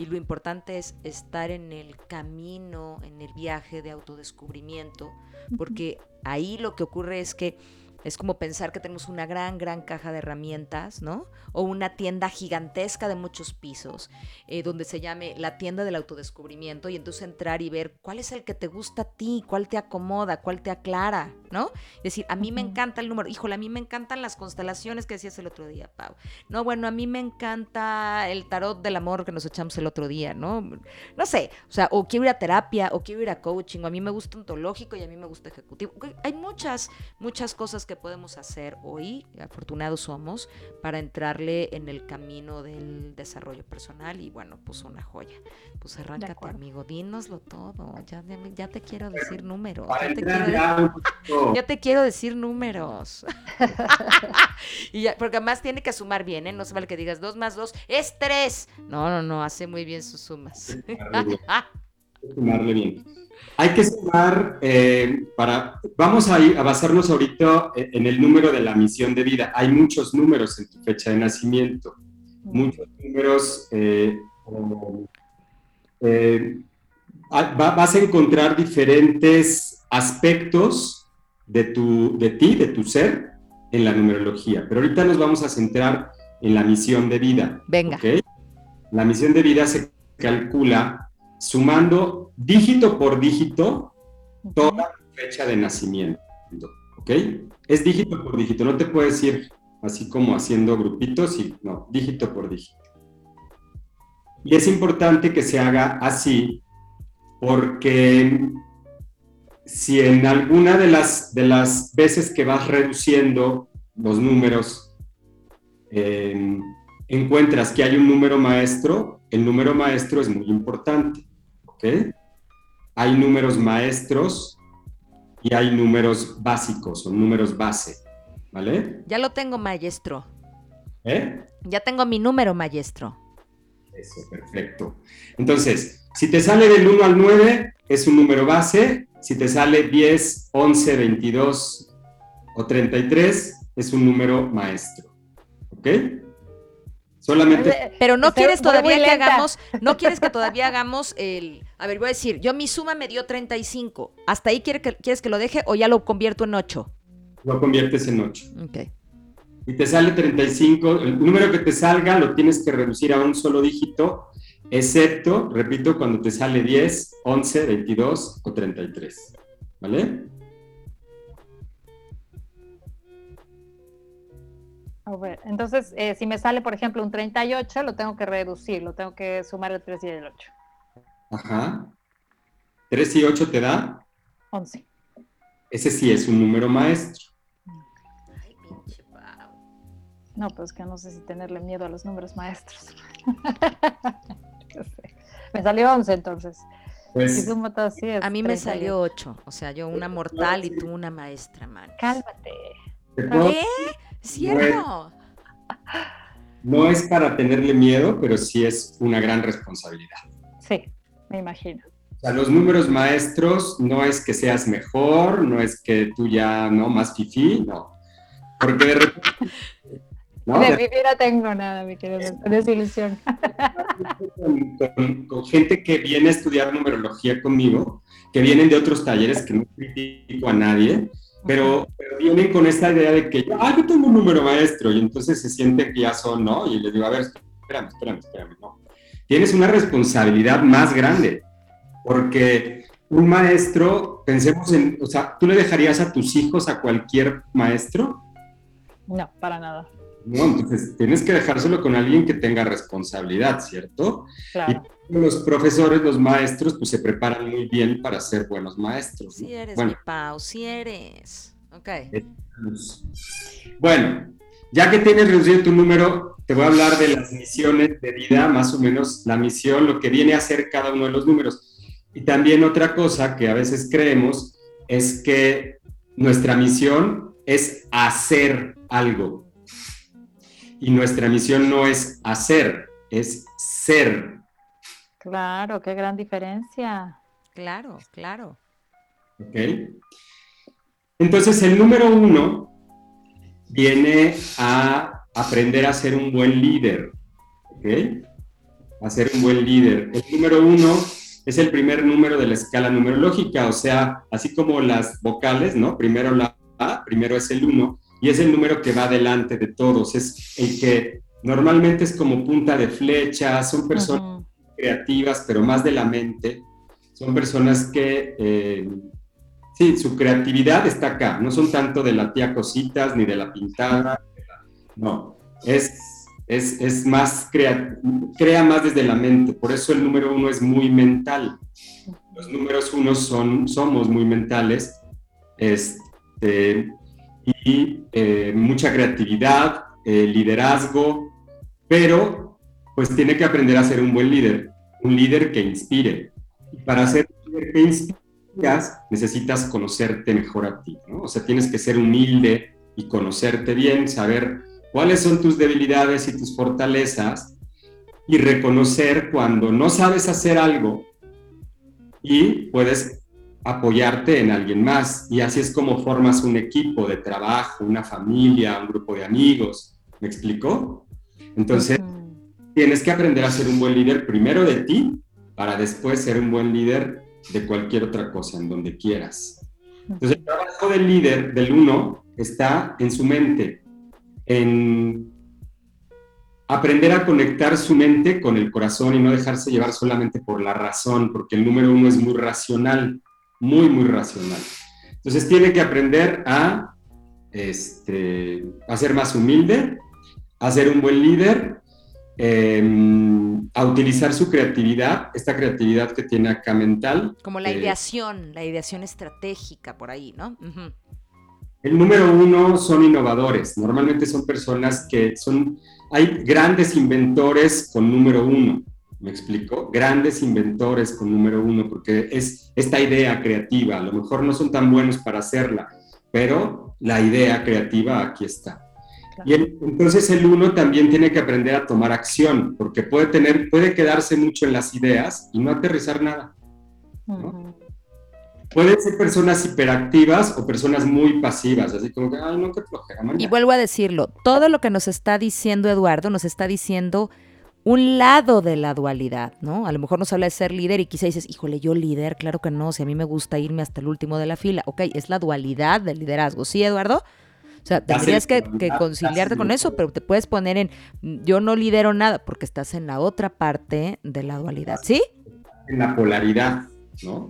Y lo importante es estar en el camino, en el viaje de autodescubrimiento, porque ahí lo que ocurre es que es como pensar que tenemos una gran, gran caja de herramientas, ¿no? O una tienda gigantesca de muchos pisos, eh, donde se llame la tienda del autodescubrimiento y entonces entrar y ver cuál es el que te gusta a ti, cuál te acomoda, cuál te aclara, ¿no? Es decir, a mí me encanta el número, híjole, a mí me encantan las constelaciones que decías el otro día, Pau. No, bueno, a mí me encanta el tarot del amor que nos echamos el otro día, ¿no? No sé, o sea, o quiero ir a terapia, o quiero ir a coaching, o a mí me gusta ontológico y a mí me gusta ejecutivo. Hay muchas, muchas cosas que podemos hacer hoy, afortunados somos, para entrarle en el camino del desarrollo personal y bueno, pues una joya. Pues arráncate, amigo, dínoslo todo. Ya, ya te quiero decir números. Ya te, quiero, ya te quiero decir números. y porque además tiene que sumar bien, ¿eh? No se vale que digas dos más dos es tres. No, no, no, hace muy bien sus sumas. Sumarle bien. Hay que sumar eh, para. Vamos a, a, basarnos ahorita en el número de la misión de vida. Hay muchos números en tu fecha de nacimiento. Muchos números. Eh, eh, vas a encontrar diferentes aspectos de, tu, de ti, de tu ser, en la numerología. Pero ahorita nos vamos a centrar en la misión de vida. Venga. La misión de vida se calcula sumando dígito por dígito toda fecha de nacimiento. ¿Ok? Es dígito por dígito, no te puedes ir así como haciendo grupitos, y, no, dígito por dígito. Y es importante que se haga así porque si en alguna de las, de las veces que vas reduciendo los números eh, encuentras que hay un número maestro, el número maestro es muy importante. Hay números maestros y hay números básicos o números base, ¿vale? Ya lo tengo, maestro. ¿Eh? Ya tengo mi número, maestro. Eso, perfecto. Entonces, si te sale del 1 al 9, es un número base. Si te sale 10, 11, 22 o 33, es un número maestro. ¿Ok? Solamente. Pero no quieres todavía que hagamos, no quieres que todavía hagamos el. A ver, voy a decir, yo mi suma me dio 35. ¿Hasta ahí quieres que, quieres que lo deje o ya lo convierto en 8? Lo conviertes en 8. Ok. Y te sale 35, el número que te salga lo tienes que reducir a un solo dígito, excepto, repito, cuando te sale 10, 11, 22 o 33. ¿Vale? Entonces, eh, si me sale, por ejemplo, un 38, lo tengo que reducir, lo tengo que sumar el 3 y el 8. Ajá. ¿3 y 8 te da? 11. Ese sí es un número maestro. Ay, pinche No, pues que no sé si tenerle miedo a los números maestros. me salió 11 entonces. Pues, a mí me salió 8, o sea, yo una mortal y tú una maestra, man. Cálmate. ¿Qué? ¿Cierto? No es, para tenerle miedo, pero sí es una gran responsabilidad. Sí, me imagino. O sea, los números maestros no es que seas mejor, no es que tú ya, ¿no? Más fifí, no. Porque de repente... ¿no? De fifí no tengo nada, mi querido, desilusión. Con, con, gente que viene a estudiar numerología conmigo, que vienen de otros talleres que no critico a nadie, pero, vienen con esta idea de que, ah, yo tengo un número maestro, y entonces se sienten que ya son, ¿no? Y les digo, a ver, espérame, espérame, espérame, ¿no? Tienes una responsabilidad más grande, porque un maestro, pensemos en, o sea, ¿tú le dejarías a tus hijos a cualquier maestro? No, para nada. No, entonces tienes que dejárselo con alguien que tenga responsabilidad, ¿cierto? Claro. Y los profesores, los maestros, pues se preparan muy bien para ser buenos maestros. Si eres, mi Pau, si eres. Ok. Bueno, ya que tienes reducido tu número, te voy a hablar de las misiones de vida, más o menos la misión, lo que viene a ser cada uno de los números. Y también otra cosa que a veces creemos es que nuestra misión es hacer algo y nuestra misión no es hacer, es ser. Claro, qué gran diferencia. Claro, claro. Ok. Entonces el número uno viene a aprender a ser un buen líder. ¿Ok? A ser un buen líder. El número uno es el primer número de la escala numerológica, o sea, así como las vocales, ¿no? Primero la A, primero es el uno, y es el número que va delante de todos, es el que normalmente es como punta de flecha, son personas creativas, pero más de la mente, son personas que, eh, sí, su creatividad está acá, no son tanto de la tía cositas ni de la pintada, no, es, es, es más, crea, crea más desde la mente, por eso el número uno es muy mental. Los números uno son, somos muy mentales, este, y eh, mucha creatividad, eh, liderazgo, pero pues tiene que aprender a ser un buen líder, un líder que inspire. Y para ser un líder que inspiras, necesitas conocerte mejor a ti, ¿no? O sea, tienes que ser humilde y conocerte bien, saber cuáles son tus debilidades y tus fortalezas y reconocer cuando no sabes hacer algo y puedes apoyarte en alguien más. Y así es como formas un equipo de trabajo, una familia, un grupo de amigos. ¿Me explicó? Entonces, tienes que aprender a ser un buen líder primero de ti para después ser un buen líder de cualquier otra cosa, en donde quieras. Entonces, el trabajo del líder, del uno, está en su mente, en aprender a conectar su mente con el corazón y no dejarse llevar solamente por la razón, porque el número uno es muy racional, muy, muy racional. Entonces tiene que aprender a, este, a ser más humilde, a ser un buen líder, em, a utilizar su creatividad, esta creatividad que tiene acá mental. Como la ideación, la ideación estratégica por ahí, ¿no? El número uno son innovadores. Normalmente son personas que son, hay grandes inventores con número uno. ¿Me explico? Grandes inventores con número uno, porque es esta idea creativa. A lo mejor no son tan buenos para hacerla, pero la idea creativa aquí está. Y entonces el uno también tiene que aprender a tomar acción, porque puede tener, puede quedarse mucho en las ideas y no aterrizar nada. ¿no? Pueden ser personas hiperactivas o personas muy pasivas, así como que, ay, no, qué flojera. Y vuelvo a decirlo, todo lo que nos está diciendo Eduardo nos está diciendo un lado de la dualidad, ¿no? A lo mejor nos habla de ser líder y quizá dices, híjole, yo líder, claro que no, si a mí me gusta irme hasta el último de la fila. Ok, es la dualidad del liderazgo, ¿sí, Eduardo? O sea, tendrías que, que, conciliarte con eso, pero te puedes poner en, yo no lidero nada, porque estás en la otra parte de la dualidad, ¿sí? En la polaridad.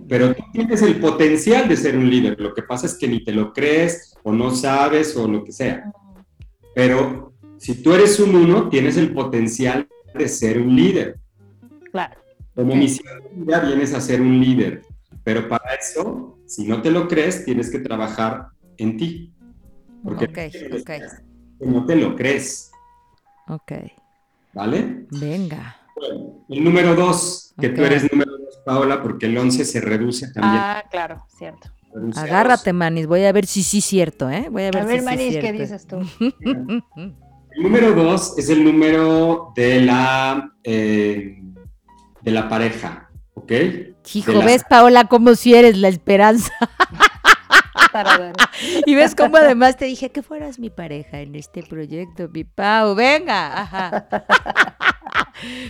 Pero tú tienes el potencial de ser un líder, lo que pasa es que ni te lo crees o no sabes o lo que sea. Pero si tú eres un uno, tienes el potencial de ser un líder. Claro. Como misión ya vienes a ser un líder, pero para eso, si no te lo crees, tienes que trabajar en ti. Porque no te lo crees. Ok. ¿Vale? Venga. el número dos, que tú eres número Paola, porque el 11 se reduce también. Ah, claro, cierto. Agárrate, Manis, voy a ver si sí es cierto, ¿eh? Voy a ver, a ver Manis, ¿qué dices tú? número 2 es el número de la, eh, de la pareja, ¿ok? Hijo, ¿ves, Paola, cómo si eres la esperanza? y ves cómo además te dije que fueras mi pareja en este proyecto, mi Pau, venga. Ajá.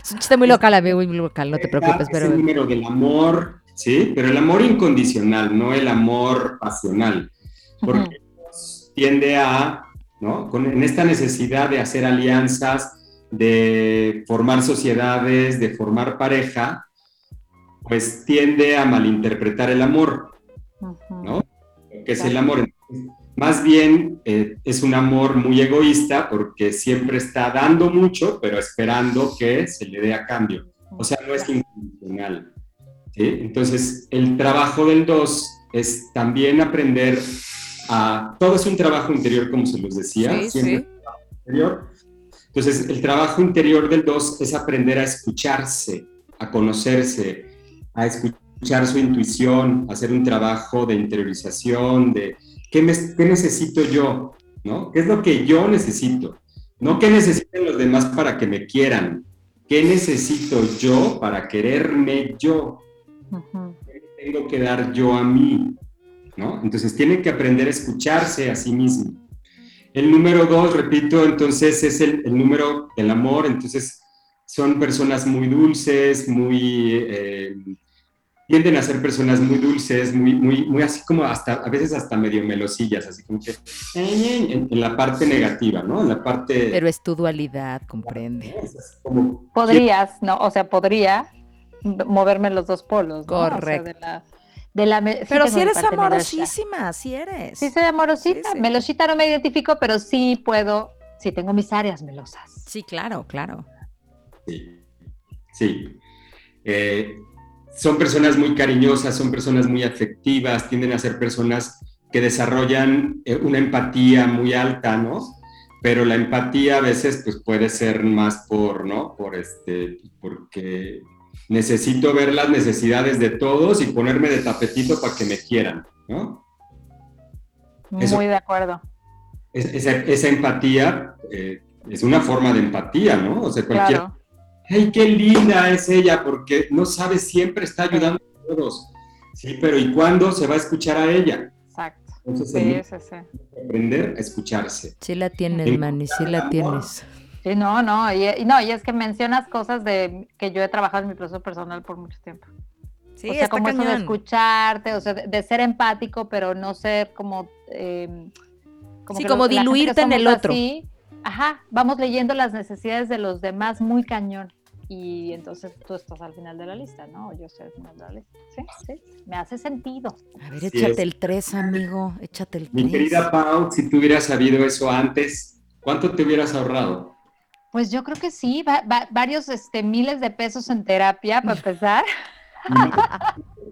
es un chiste muy local, amigo, muy local, no te preocupes. pero... Es el número del amor, ¿sí? Pero el amor incondicional, no el amor pasional. Porque tiende a, ¿no? Con, en esta necesidad de hacer alianzas, de formar sociedades, de formar pareja, pues tiende a malinterpretar el amor, ¿no? Que es el amor. Más bien eh, es un amor muy egoísta porque siempre está dando mucho, pero esperando que se le dé a cambio. O sea, no es incondicional. Entonces, el trabajo del 2 es también aprender a... Todo es un trabajo interior, como se los decía. siempre Interior. Entonces, el trabajo interior del 2 es aprender a escucharse, a conocerse, a escuchar su intuición, hacer un trabajo de interiorización, de ¿qué, necesito yo? ¿No? ¿Qué es lo que yo necesito? No qué necesiten los demás para que me quieran. ¿Qué necesito yo para quererme yo? ¿Qué tengo que dar yo a mí? ¿No? Entonces tiene que aprender a escucharse a sí mismo. El número dos, repito, entonces es el, número del amor, entonces son personas muy dulces, muy eh, tienden a ser personas muy dulces, muy, muy, muy así como hasta, a veces hasta medio melosillas, así como que en, la parte negativa, ¿no? En la parte... Pero es tu dualidad, comprende. Podrías, ¿no? O sea, podría moverme los dos polos, ¿no? Correcto. de la, pero si eres amorosísima, si eres. Sí, soy amorosita. Melosita no me identifico, pero sí puedo, sí tengo mis áreas melosas. Sí, claro, claro. Sí, sí. Eh, son personas muy cariñosas, son personas muy afectivas, tienden a ser personas que desarrollan eh, una empatía muy alta, ¿no? Pero la empatía a veces pues puede ser más por, ¿no? Por este, porque necesito ver las necesidades de todos y ponerme de tapetito para que me quieran, ¿no? Muy de acuerdo. esa, empatía eh, es una forma de empatía, ¿no? O sea, cualquier... ¡Ay, qué linda es ella! Porque no sabe, siempre está ayudando a todos. Sí, pero ¿y cuándo se va a escuchar a ella? Exacto. sí, sí, sí. Aprender a escucharse. Sí la tienes, Manny, sí la tienes. Sí, no, no, y, no, y es que mencionas cosas de que yo he trabajado en mi proceso personal por mucho tiempo. Sí, o sea, como eso de escucharte, o sea, de, ser empático, pero no ser como... Eh, como sí, como diluirte en el otro. ajá, vamos leyendo las necesidades de los demás muy cañón y entonces tú estás al final de la lista, ¿no? Yo estoy al final de la lista. Sí, sí, me hace sentido. A ver, échate el 3, amigo, échate el 3. Mi querida Pau, si tú hubieras sabido eso antes, ¿cuánto te hubieras ahorrado? Pues yo creo que sí, varios este, miles de pesos en terapia para empezar.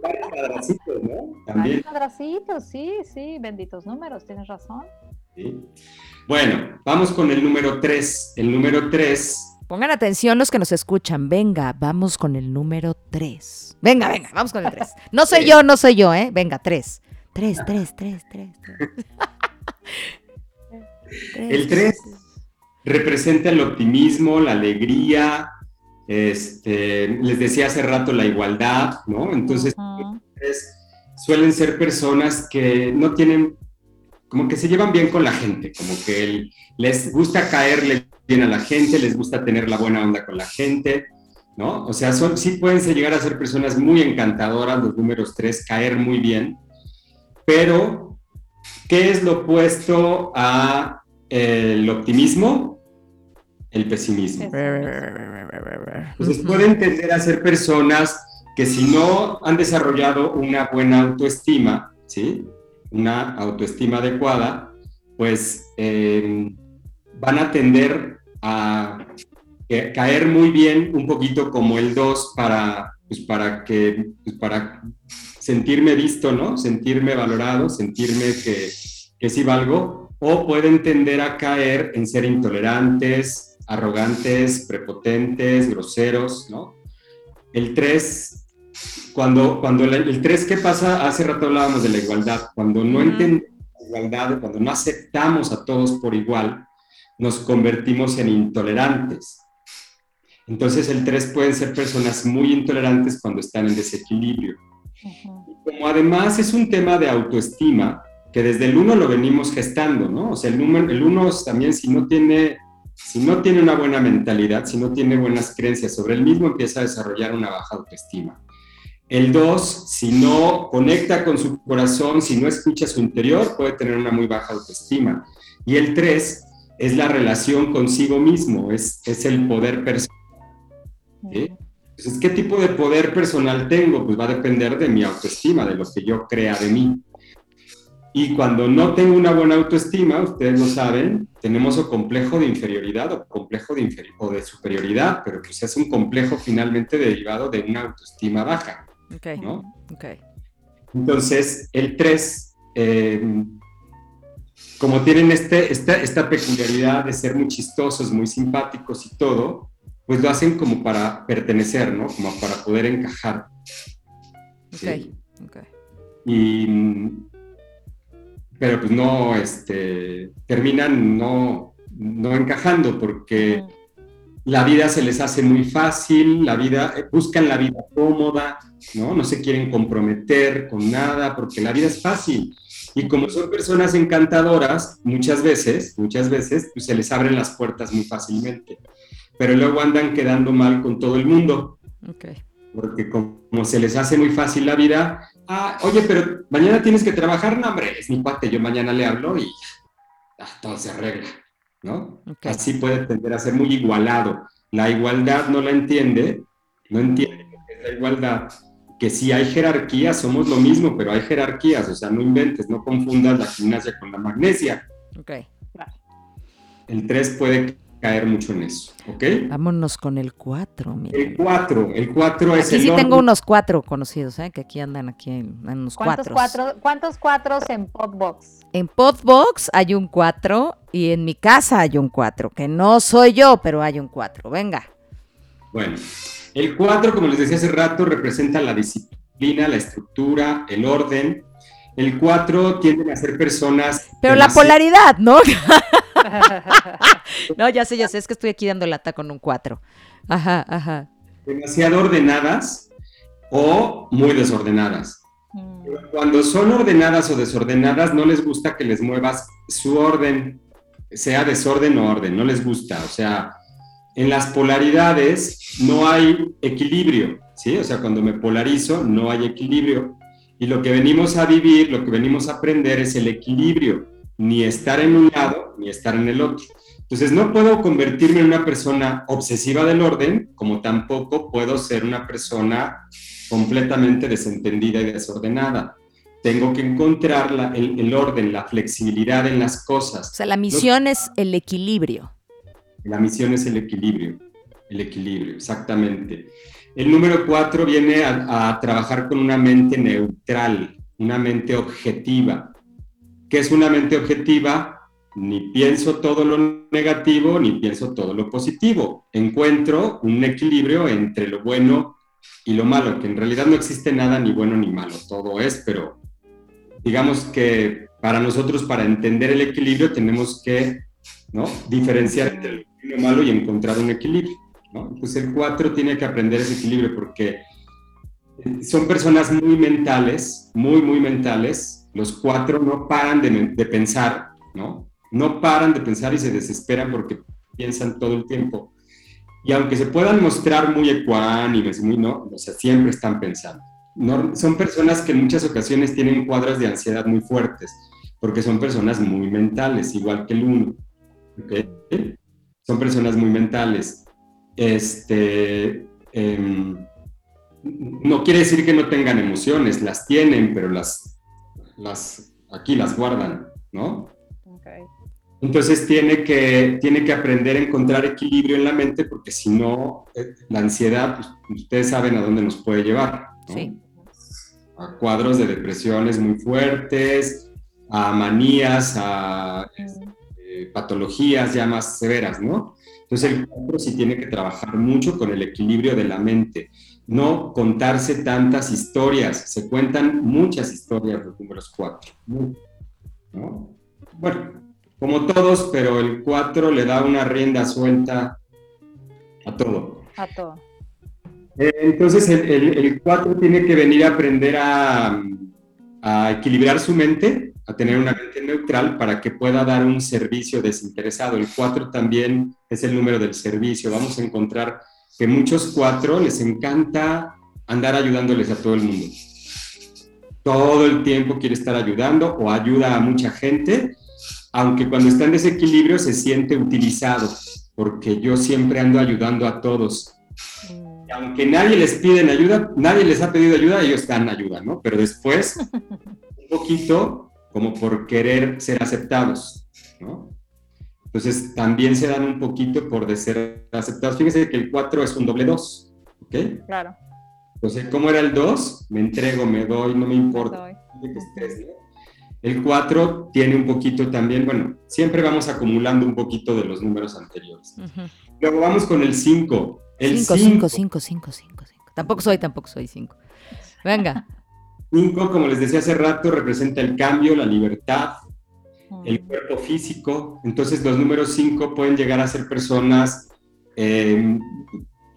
varios cuadracitos, ¿no? También. Varios cuadracitos, sí, sí, benditos números, tienes razón. Sí. Bueno, vamos con el número 3. El número 3 Pongan atención los que nos escuchan. Venga, vamos con el número 3. Venga, venga, vamos con el 3. No soy yo, no soy yo, ¿eh? Venga, 3. 3, 3, 3, 3. El 3 representa el optimismo, la alegría, este, les decía hace rato la igualdad, ¿no? Entonces, suelen ser personas que no tienen, como que se llevan bien con la gente, como que les gusta caerle bien a la gente, les gusta tener la buena onda con la gente, ¿no? O sea, son, sí pueden llegar a ser personas muy encantadoras, los números tres, caer muy bien, pero ¿qué es lo opuesto a el optimismo? El pesimismo. Entonces pueden tender a ser personas que si no han desarrollado una buena autoestima, ¿sí? Una autoestima adecuada, pues eh, van a tender a caer muy bien un poquito como el 2 para, pues para, que, pues para sentirme visto, ¿no? Sentirme valorado, sentirme que, que sí valgo, o pueden tender a caer en ser intolerantes, arrogantes, prepotentes, groseros, ¿no? El 3, cuando, cuando el, 3, ¿qué pasa? Hace rato hablábamos de la igualdad, cuando no entendemos la igualdad, cuando no aceptamos a todos por igual, nos convertimos en intolerantes. Entonces el 3 pueden ser personas muy intolerantes cuando están en desequilibrio. Como además es un tema de autoestima, que desde el 1 lo venimos gestando, ¿no? O sea, el 1 el uno también si no, tiene, si no tiene una buena mentalidad, si no tiene buenas creencias sobre el mismo, empieza a desarrollar una baja autoestima. El 2, si no conecta con su corazón, si no escucha su interior, puede tener una muy baja autoestima. Y el 3, es la relación consigo mismo, es, es el poder personal. Entonces, ¿qué tipo de poder personal tengo? Pues va a depender de mi autoestima, de lo que yo crea de mí. Y cuando no tengo una buena autoestima, ustedes lo saben, tenemos o complejo de inferioridad o complejo de, o de superioridad, pero pues es un complejo finalmente derivado de una autoestima baja. Okay. ¿no? Okay. Entonces, el 3 como tienen este, esta, peculiaridad de ser muy chistosos, muy simpáticos y todo, pues lo hacen como para pertenecer, ¿no? Como para poder encajar. Ok, ok. Y, pero pues no, este, terminan no, no encajando porque la vida se les hace muy fácil, la vida, buscan la vida cómoda, ¿no? No se quieren comprometer con nada porque la vida es fácil. Y como son personas encantadoras, muchas veces, muchas veces, pues se les abren las puertas muy fácilmente. Pero luego andan quedando mal con todo el mundo. Okay. Porque como se les hace muy fácil la vida, ah, oye, pero mañana tienes que trabajar, no, hombre, es mi cuate, yo mañana le hablo y ah, todo se arregla, ¿no? Así puede tender a ser muy igualado. La igualdad no la entiende, no entiende lo que es la igualdad, que si hay jerarquías, somos lo mismo, pero hay jerarquías, o sea, no inventes, no confundas la gimnasia con la magnesia. Ok, El 3 puede caer mucho en eso, ¿ok? Vámonos con el 4. El 4, el 4 es aquí sí tengo unos 4 conocidos, ¿eh? que aquí andan aquí en, unos ¿Cuántos cuatro. ¿Cuántos 4 en Podbox? En Podbox hay un 4 y en mi casa hay un 4, que no soy yo, pero hay un 4. Venga. Bueno, el 4, como les decía hace rato, representa la disciplina, la estructura, el orden. El 4 tienden a ser personas... Pero la polaridad, ¿no? no, ya sé, ya sé, es que estoy aquí dando lata con un 4. Ajá, ajá. Demasiado ordenadas o muy desordenadas. Mm. Cuando son ordenadas o desordenadas, no les gusta que les muevas su orden, sea desorden o orden, no les gusta. O sea, en las polaridades no hay equilibrio, ¿sí? O sea, cuando me polarizo, no hay equilibrio. Y lo que venimos a vivir, lo que venimos a aprender es el equilibrio ni estar en un lado ni estar en el otro. Entonces, no puedo convertirme en una persona obsesiva del orden, como tampoco puedo ser una persona completamente desentendida y desordenada. Tengo que encontrar el, orden, la flexibilidad en las cosas. O sea, la misión es el equilibrio. La misión es el equilibrio, el equilibrio, exactamente. El número cuatro viene a trabajar con una mente neutral, una mente objetiva que es una mente objetiva, ni pienso todo lo negativo, ni pienso todo lo positivo. Encuentro un equilibrio entre lo bueno y lo malo, que en realidad no existe nada ni bueno ni malo, todo es, pero digamos que para nosotros, para entender el equilibrio, tenemos que ¿no? diferenciar entre lo bueno y lo malo y encontrar un equilibrio. ¿no? Pues el 4 tiene que aprender ese equilibrio porque son personas muy mentales, muy, muy mentales, los cuatro no paran de, pensar, ¿no? No paran de pensar y se desesperan porque piensan todo el tiempo. Y aunque se puedan mostrar muy ecuánimes, muy, ¿no? O sea, siempre están pensando. Son personas que en muchas ocasiones tienen cuadros de ansiedad muy fuertes, porque son personas muy mentales, igual que el uno. Son personas muy mentales. Este, em, no quiere decir que no tengan emociones, las tienen, pero las las, aquí las guardan, ¿no? Entonces tiene que, tiene que aprender a encontrar equilibrio en la mente porque si no, eh, la ansiedad, pues, ustedes saben a dónde nos puede llevar, ¿no? Sí. A cuadros de depresiones muy fuertes, a manías, a este, patologías ya más severas, ¿no? Entonces el cuadro sí tiene que trabajar mucho con el equilibrio de la mente no contarse tantas historias. Se cuentan muchas historias los números 4. Bueno, como todos, pero el 4 le da una rienda suelta a todo. A todo. Eh, entonces el 4 tiene que venir a aprender a, a equilibrar su mente, a tener una mente neutral para que pueda dar un servicio desinteresado. El 4 también es el número del servicio. Vamos a encontrar que muchos cuatro les encanta andar ayudándoles a todo el mundo. Todo el tiempo quiere estar ayudando o ayuda a mucha gente, aunque cuando está en desequilibrio se siente utilizado, porque yo siempre ando ayudando a todos. Y aunque nadie les pide ayuda, nadie les ha pedido ayuda, ellos dan ayuda, ¿no? Pero después, un poquito como por querer ser aceptados, ¿no? Entonces, también se dan un poquito por de ser aceptados. Fíjense que el 4 es un doble 2, ¿ok? Claro. Entonces, ¿cómo era el 2? Me entrego, me doy, no me importa. El 4 tiene un poquito también, bueno, siempre vamos acumulando un poquito de los números anteriores. Luego vamos con el 5. El 5, 5, 5, 5, 5. Tampoco soy, tampoco soy 5. Venga. 5, como les decía hace rato, representa el cambio, la libertad, el cuerpo físico. Entonces los números 5 pueden llegar a ser personas em,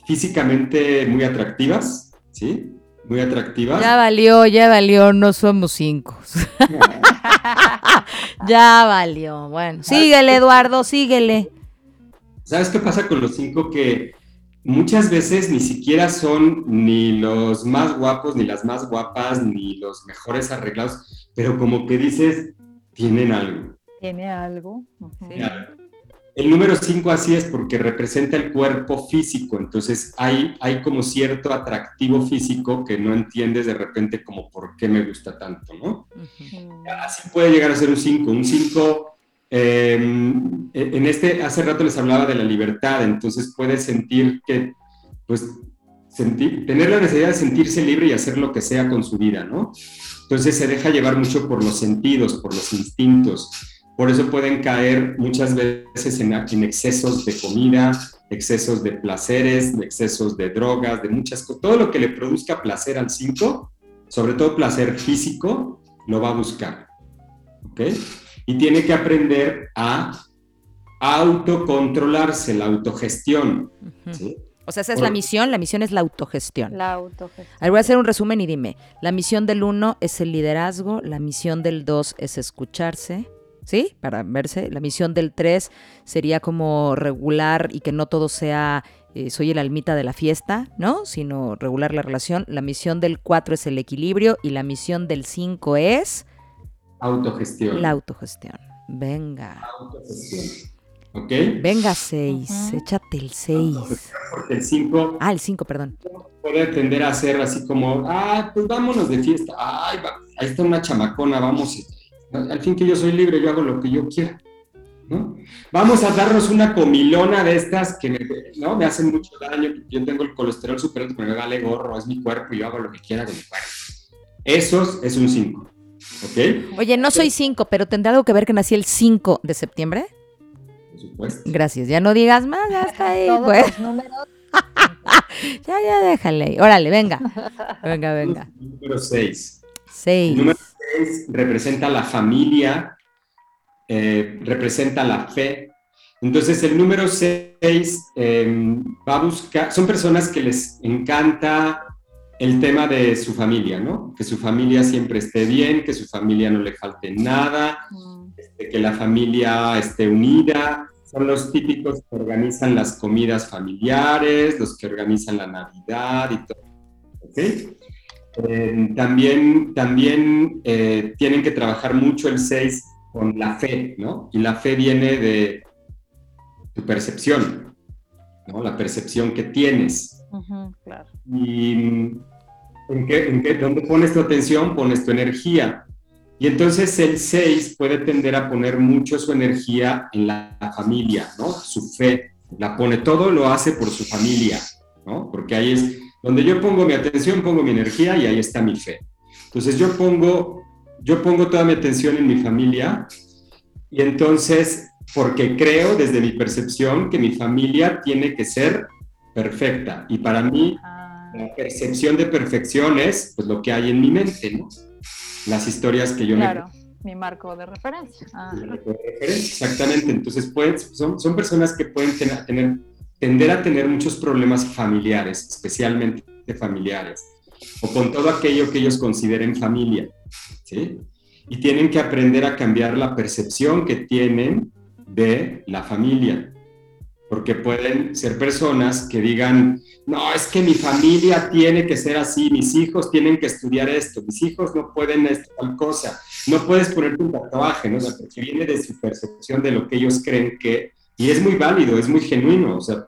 físicamente muy atractivas, ¿sí? Muy atractivas. Ya valió, ya valió, no somos 5. ya valió. Bueno, síguele, Eduardo, síguele. ¿Sabes qué pasa con los 5? Que muchas veces ni siquiera son ni los más guapos, ni las más guapas, ni los mejores arreglados, pero como que dices, tienen algo. Tiene algo. El número 5 así es porque representa el cuerpo físico, entonces hay, hay como cierto atractivo físico que no entiendes de repente como por qué me gusta tanto, ¿no? Así puede llegar a ser un 5. Un 5 em, e, en este, hace rato les hablaba de la libertad, entonces puede sentir que, pues, sentir, tener la necesidad de sentirse libre y hacer lo que sea con su vida, ¿no? Entonces se deja llevar mucho por los sentidos, por los instintos. Por eso pueden caer muchas veces en, en excesos de comida, excesos de placeres, excesos de drogas, de muchas cosas. Todo lo que le produzca placer al 5, sobre todo placer físico, lo va a buscar. ¿Ok? Y tiene que aprender a autocontrolarse, la autogestión. O sea, esa es la misión, la misión es la autogestión. La autogestión. Ahora voy a hacer un resumen y dime, la misión del 1 es el liderazgo, la misión del 2 es escucharse, ¿sí? Para verse. La misión del 3 sería como regular y que no todo sea eh, soy el almita de la fiesta, ¿no? Sino regular la relación. La misión del 4 es el equilibrio y la misión del 5 es... Autogestión. La autogestión. Venga. Autogestión. ¿Ok? Venga, 6. Échate el 6. Porque el 5... Ah, el 5, perdón. Puede tender a ser así como, ah, pues vámonos de fiesta. Ay, ahí está una chamacona, vamos al fin que yo soy libre, yo hago lo que yo quiera. ¿no? Vamos a darnos una comilona de estas que me, ¿no? me hacen mucho daño, yo tengo el colesterol super alto, pero me vale gorro, es mi cuerpo y yo hago lo que quiera con mi cuerpo. Esos es un 5. ¿Ok? Oye, no soy 5, pero ¿tendrá algo que ver que nací el 5 de septiembre? Por supuesto. Gracias, ya no digas más, ya está ahí, pues. ya, ya déjale. Órale, venga. Venga, venga. Número 6. 6 representa la familia, eh, representa la fe. Entonces el número 6 em, va a buscar, son personas que les encanta el tema de su familia, ¿no? Que su familia siempre esté bien, que su familia no le falte nada, este, que la familia esté unida. Son los típicos que organizan las comidas familiares, los que organizan la Navidad y todo. ¿Ok? Eh, también también eh, tienen que trabajar mucho el 6 con la fe, ¿no? Y la fe viene de tu percepción, ¿no? La percepción que tienes. claro. Y ¿en qué, en qué, ¿dónde pones tu atención? Pones tu energía. Y entonces el 6 puede tender a poner mucho su energía en la, la familia, ¿no? Su fe. La pone todo, lo hace por su familia, ¿no? Porque ahí es donde yo pongo mi atención, pongo mi energía y ahí está mi fe. Entonces yo pongo, yo pongo toda mi atención en mi familia y entonces, porque creo desde mi percepción que mi familia tiene que ser perfecta. Y para mí, ah. la percepción de perfección es pues, lo que hay en mi mente, ¿no? Las historias que yo claro. mi marco de referencia. Ah. Exactamente, entonces pues, son, son personas que pueden tener tender a tener muchos problemas familiares, especialmente familiares, o con todo aquello que ellos consideren familia, ¿sí? Y tienen que aprender a cambiar la percepción que tienen de la familia, porque pueden ser personas que digan, no, es que mi familia tiene que ser así, mis hijos tienen que estudiar esto, mis hijos no pueden esto, tal cosa, no puedes ponerte un tatuaje, ¿no? O sea, porque viene de su percepción de lo que ellos creen que, y es muy válido, es muy genuino, o sea,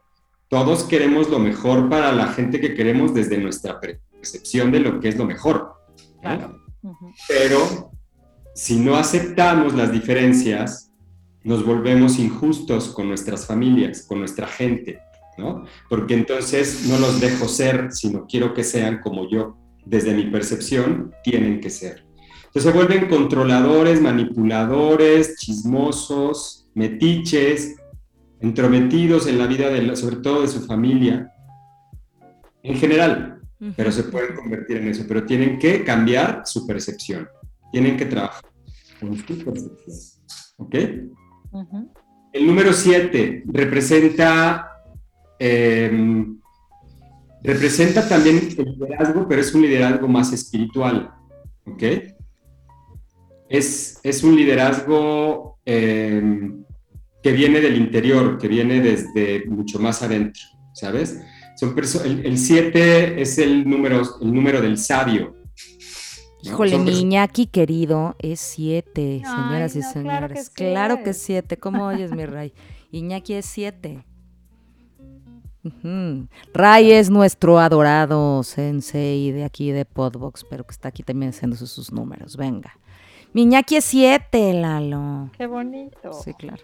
todos queremos lo mejor para la gente que queremos desde nuestra percepción de lo que es lo mejor. Pero si no aceptamos las diferencias, nos volvemos injustos con nuestras familias, con nuestra gente, ¿no? Porque entonces no los dejo ser, sino quiero que sean como yo, desde mi percepción, tienen que ser. Entonces se vuelven controladores, manipuladores, chismosos, metiches, entrometidos en la vida, de sobre todo de su familia, en general, pero se pueden convertir en eso, pero tienen que cambiar su percepción, tienen que trabajar con su percepción. ¿Ok? El número 7 representa, em, representa también el liderazgo, pero es un liderazgo más espiritual. ¿Ok? Es, es un liderazgo eh, que viene del interior, que viene desde mucho más adentro, ¿sabes? Son el 7 es el número, el número del sabio. Híjole, mi Iñaki querido, es 7, señoras y señores. Claro que, es 7, ¿cómo oyes, mi Ray? Iñaki es 7. Ray es nuestro adorado sensei de aquí de Podbox, pero que está aquí también haciendo sus números. Venga. Miñaki es siete, Lalo. Qué bonito. Sí, claro.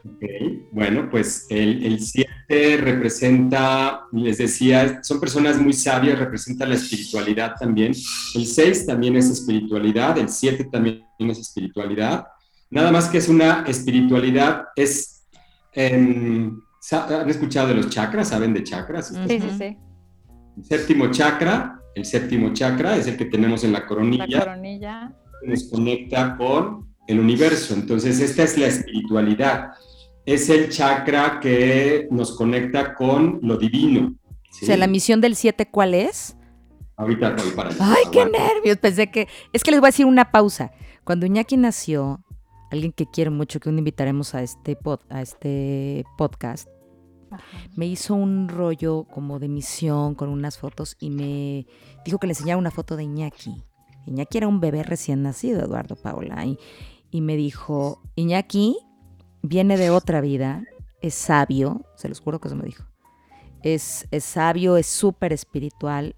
Bueno, pues el, siete representa, les decía, son personas muy sabias, representa la espiritualidad también. El seis también es espiritualidad, el siete también es espiritualidad. Nada más que es una espiritualidad, es... ¿Han escuchado de los chakras? ¿Saben de chakras? Sí, sí, sí. El séptimo chakra, el séptimo chakra es el que tenemos en la coronilla. La coronilla nos conecta con el universo. Entonces, esta es la espiritualidad. Es el chakra que nos conecta con lo divino. O sea, la misión del 7, ¿cuál es? Ahorita voy para allá. Ay, qué nervios. Pensé que. Es que les voy a decir una pausa. Cuando Iñaki nació, alguien que quiero mucho, que un invitaremos a este, pod, a este podcast, me hizo un rollo como de misión con unas fotos y me dijo que le enseñara una foto de Iñaki. Iñaki era un bebé recién nacido, Eduardo Paula, y, me dijo, Iñaki viene de otra vida, es sabio, se los juro que eso me dijo. Es, es sabio, es súper espiritual.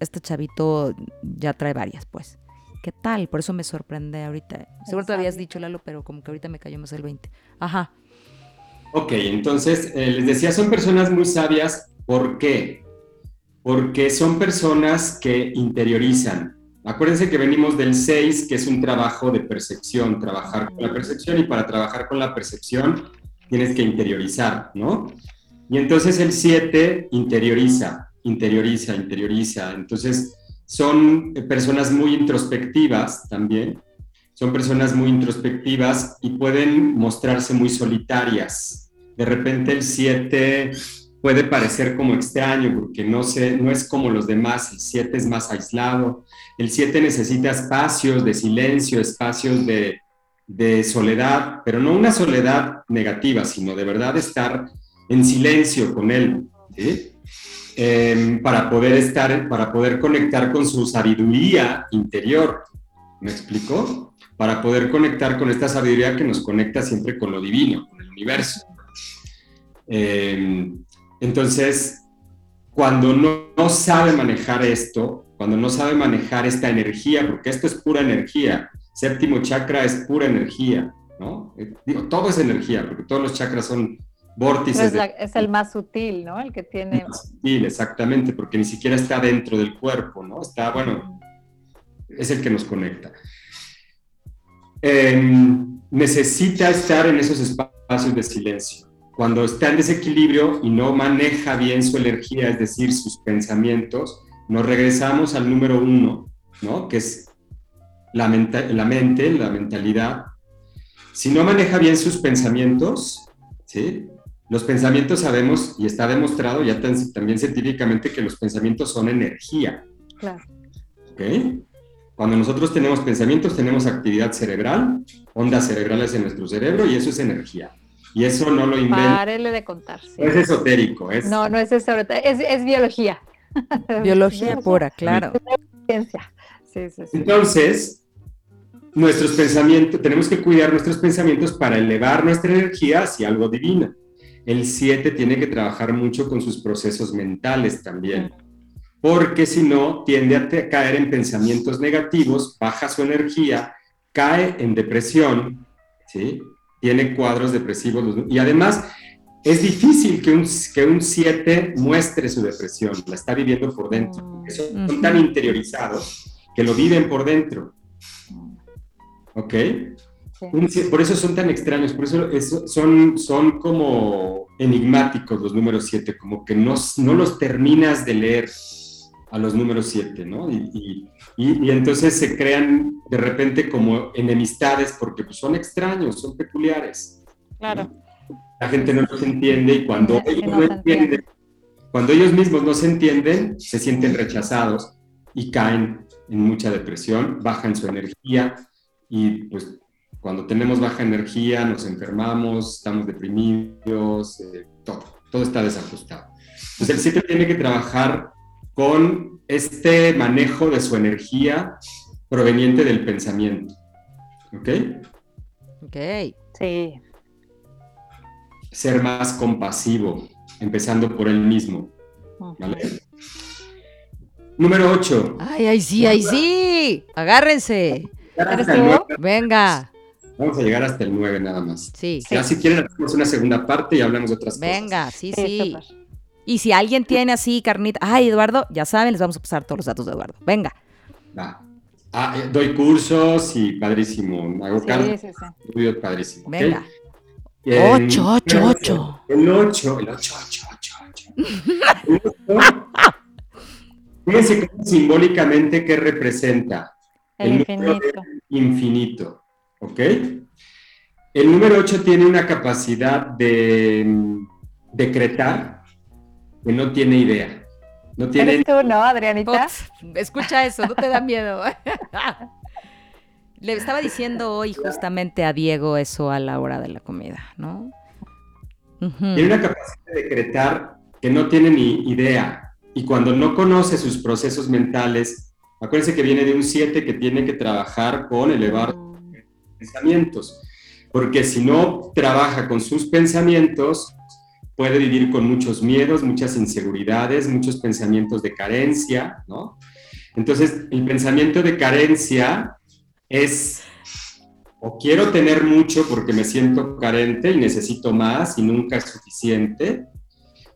Este chavito ya trae varias, pues. ¿Qué tal? Por eso me sorprende ahorita. Seguro te habías dicho, Lalo, pero como que ahorita me cayó más el 20. Ajá. Ok, entonces eh, les decía, son personas muy sabias. ¿Por qué? Porque son personas que interiorizan, Acuérdense que venimos del 6, que es un trabajo de percepción, trabajar con la percepción y para trabajar con la percepción tienes que interiorizar, ¿no? Y entonces el 7 interioriza, interioriza, interioriza. Entonces son personas muy introspectivas también, son personas muy introspectivas y pueden mostrarse muy solitarias. De repente el 7 puede parecer como extraño porque no, sé, no es como los demás, el 7 es más aislado, el 7 necesita espacios de silencio, espacios de, soledad, pero no una soledad negativa, sino de verdad estar en silencio con él, em, para poder estar, para poder conectar con su sabiduría interior. ¿Me explico? Para poder conectar con esta sabiduría que nos conecta siempre con lo divino, con el universo. Eh, entonces, cuando no, sabe manejar esto, cuando no sabe manejar esta energía, porque esto es pura energía, séptimo chakra es pura energía, ¿no? Eh, digo, todo es energía, porque todos los chakras son vórtices. Es, el más sutil, ¿no? El que tiene... más sutil, exactamente, porque ni siquiera está dentro del cuerpo, ¿no? Está, bueno, es el que nos conecta. Em, necesita estar en esos espacios de silencio cuando está en desequilibrio y no maneja bien su energía, es decir, sus pensamientos, nos regresamos al número uno, ¿no? Que es la, la mente, la mentalidad. Si no maneja bien sus pensamientos, ¿sí? Los pensamientos sabemos, y está demostrado ya también científicamente, que los pensamientos son energía. Claro. ¿Ok? Cuando nosotros tenemos pensamientos, tenemos actividad cerebral, ondas cerebrales en nuestro cerebro, y eso es energía. Y eso no lo inventa. Párele de contar. es esotérico. Es... No, no es esotérico, es, es biología. biología pura, claro. Ciencia. Sí, sí, sí. Entonces, nuestros pensamientos, tenemos que cuidar nuestros pensamientos para elevar nuestra energía hacia algo divino. El 7 tiene que trabajar mucho con sus procesos mentales también, porque si no, tiende a caer en pensamientos negativos, baja su energía, cae en depresión, ¿sí? tiene cuadros depresivos. Y además, es difícil que un, que un 7 muestre su depresión, la está viviendo por dentro. Mm. Son, tan interiorizados que lo viven por dentro. ¿Ok? por eso son tan extraños, por eso son, son como enigmáticos los números 7, como que no, no los terminas de leer a los números 7, ¿no? Y, y, entonces se crean de repente como enemistades porque pues, son extraños, son peculiares. Claro. La gente no los entiende y cuando ellos no entienden, cuando ellos mismos no se entienden, se sienten rechazados y caen en mucha depresión, bajan su energía y pues cuando tenemos baja energía nos enfermamos, estamos deprimidos, eh, todo, todo está desajustado. Entonces el 7 tiene que trabajar con este manejo de su energía proveniente del pensamiento. ¿Ok? Ok. Sí. Ser más compasivo, empezando por él mismo. ¿Vale? Número 8. Ay, ay, sí, ay, sí. Agárrense. Venga. Vamos a llegar hasta el 9 nada más. Sí. Ya si quieren hacemos una segunda parte y hablamos de otras cosas. Venga, sí, sí. sí. Y si alguien tiene así carnita, ay, Eduardo, ya saben, les vamos a pasar todos los datos de Eduardo. Venga. Va. Ah, eh, doy cursos y padrísimo. Hago sí, sí, sí. padrísimo. Venga. 8, 8, 8. El 8, el 8, 8, 8, 8. Fíjense simbólicamente qué representa. El, infinito. Infinito. ¿Ok? El número 8 tiene una capacidad de mm, decretar que no tiene idea. No tiene... ¿Eres tú, no, Adrianita? escucha eso, no te da miedo. Le estaba diciendo hoy justamente a Diego eso a la hora de la comida, ¿no? Tiene una capacidad de decretar que no tiene ni idea. Y cuando no conoce sus procesos mentales, acuérdense que viene de un 7 que tiene que trabajar con elevar pensamientos. Porque si no trabaja con sus pensamientos, puede vivir con muchos miedos, muchas inseguridades, muchos pensamientos de carencia, ¿no? Entonces, el pensamiento de carencia es o quiero tener mucho porque me siento carente y necesito más y nunca es suficiente,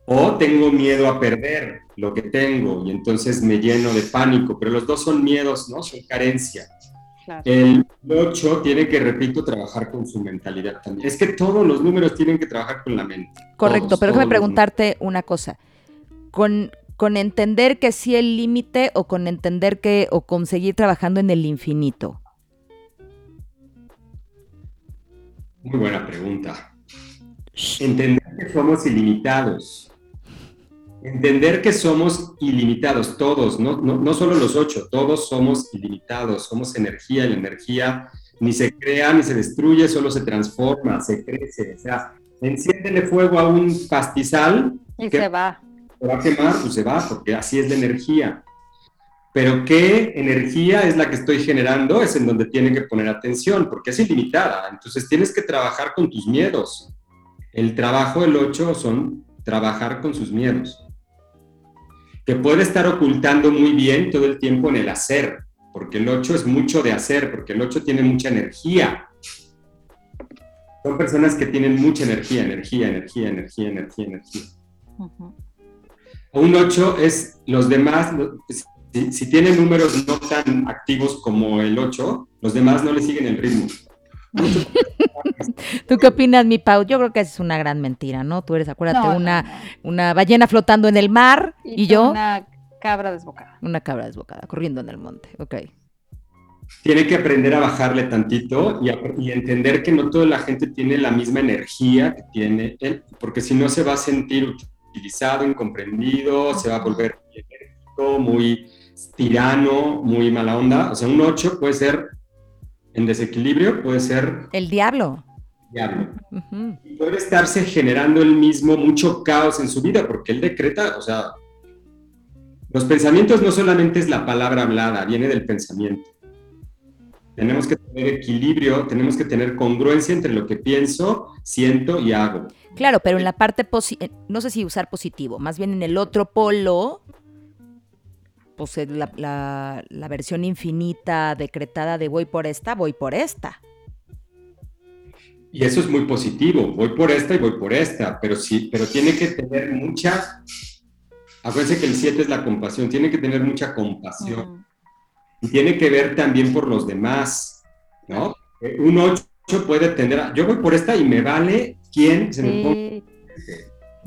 o tengo miedo a perder lo que tengo y entonces me lleno de pánico, pero los dos son miedos, ¿no? Son carencia. El 8 tiene que, repito, trabajar con su mentalidad también. Es que todos los números tienen que trabajar con la mente. Correcto, pero déjame preguntarte una cosa. Con, con entender que sí el límite o con entender que o conseguir trabajando en el infinito. Muy buena pregunta. Entender que somos ilimitados. Entender que somos ilimitados, todos, no, no, solo los ocho, todos somos ilimitados, somos energía y la energía ni se crea ni se destruye, solo se transforma, se crece. O sea, enciéndele fuego a un pastizal. Y se va. Se va a quemar, pues se va, porque así es la energía. Pero qué energía es la que estoy generando es en donde tiene que poner atención, porque es ilimitada. Entonces tienes que trabajar con tus miedos. El trabajo del 8 son trabajar con sus miedos. Que puede estar ocultando muy bien todo el tiempo en el hacer, porque el 8 es mucho de hacer, porque el 8 tiene mucha energía. Son personas que tienen mucha energía, energía, energía, energía, energía, energía. Un 8 es los demás, si, tiene números no tan activos como el 8, los demás no le siguen el ritmo. ¿Tú qué opinas, mi Pau? Yo creo que es una gran mentira, ¿no? Tú eres, acuérdate, una, una ballena flotando en el mar y, yo... Una cabra desbocada. Una cabra desbocada, corriendo en el monte, ok. Tiene que aprender a bajarle tantito y, y, entender que no toda la gente tiene la misma energía que tiene él, porque si no se va a sentir utilizado, incomprendido, se va a volver muy tirano, muy mala onda. O sea, un 8 puede ser en desequilibrio, puede ser... El diablo. Diablo. puede estarse generando él mismo mucho caos en su vida, porque él decreta, o sea, los pensamientos no solamente es la palabra hablada, viene del pensamiento. Tenemos que tener equilibrio, tenemos que tener congruencia entre lo que pienso, siento y hago. Claro, pero en la parte, eh, no sé si usar positivo, más bien en el otro polo, pues la, la, versión infinita decretada de voy por esta, voy por esta. Y eso es muy positivo, voy por esta y voy por esta, pero sí, pero tiene que tener mucha, acuérdense que el 7 es la compasión, tiene que tener mucha compasión. Y tiene que ver también por los demás, ¿no? Un 8 puede tener, yo voy por esta y me vale quién se me pone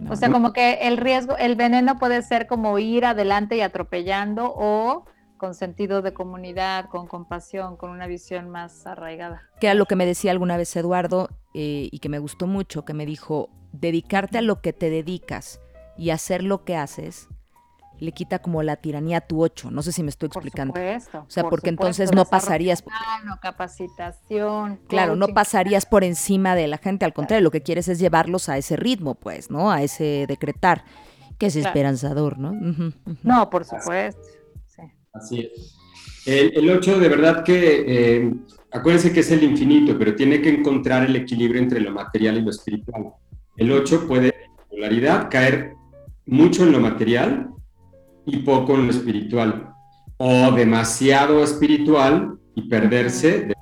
o sea, como que el riesgo, el veneno puede ser como ir adelante y atropellando o con sentido de comunidad, con compasión, con una visión más arraigada. Que era lo que me decía alguna vez Eduardo eh, y que me gustó mucho, que me dijo, dedicarte a lo que te dedicas y hacer lo que haces le quita como la tiranía a tu ocho. No sé si me estoy explicando. Por supuesto, o sea, porque entonces no pasarías. capacitación. Claro, no pasarías por encima de la gente. Al contrario, lo que quieres es llevarlos a ese ritmo, pues, ¿no? A ese decretar, que es esperanzador, ¿no? No, por supuesto. Sí. Así es. El, ocho, de verdad que, eh, acuérdense que es el infinito, pero tiene que encontrar el equilibrio entre lo material y lo espiritual. El ocho puede, en polaridad, caer mucho en lo material y poco en lo espiritual, o demasiado espiritual y perderse.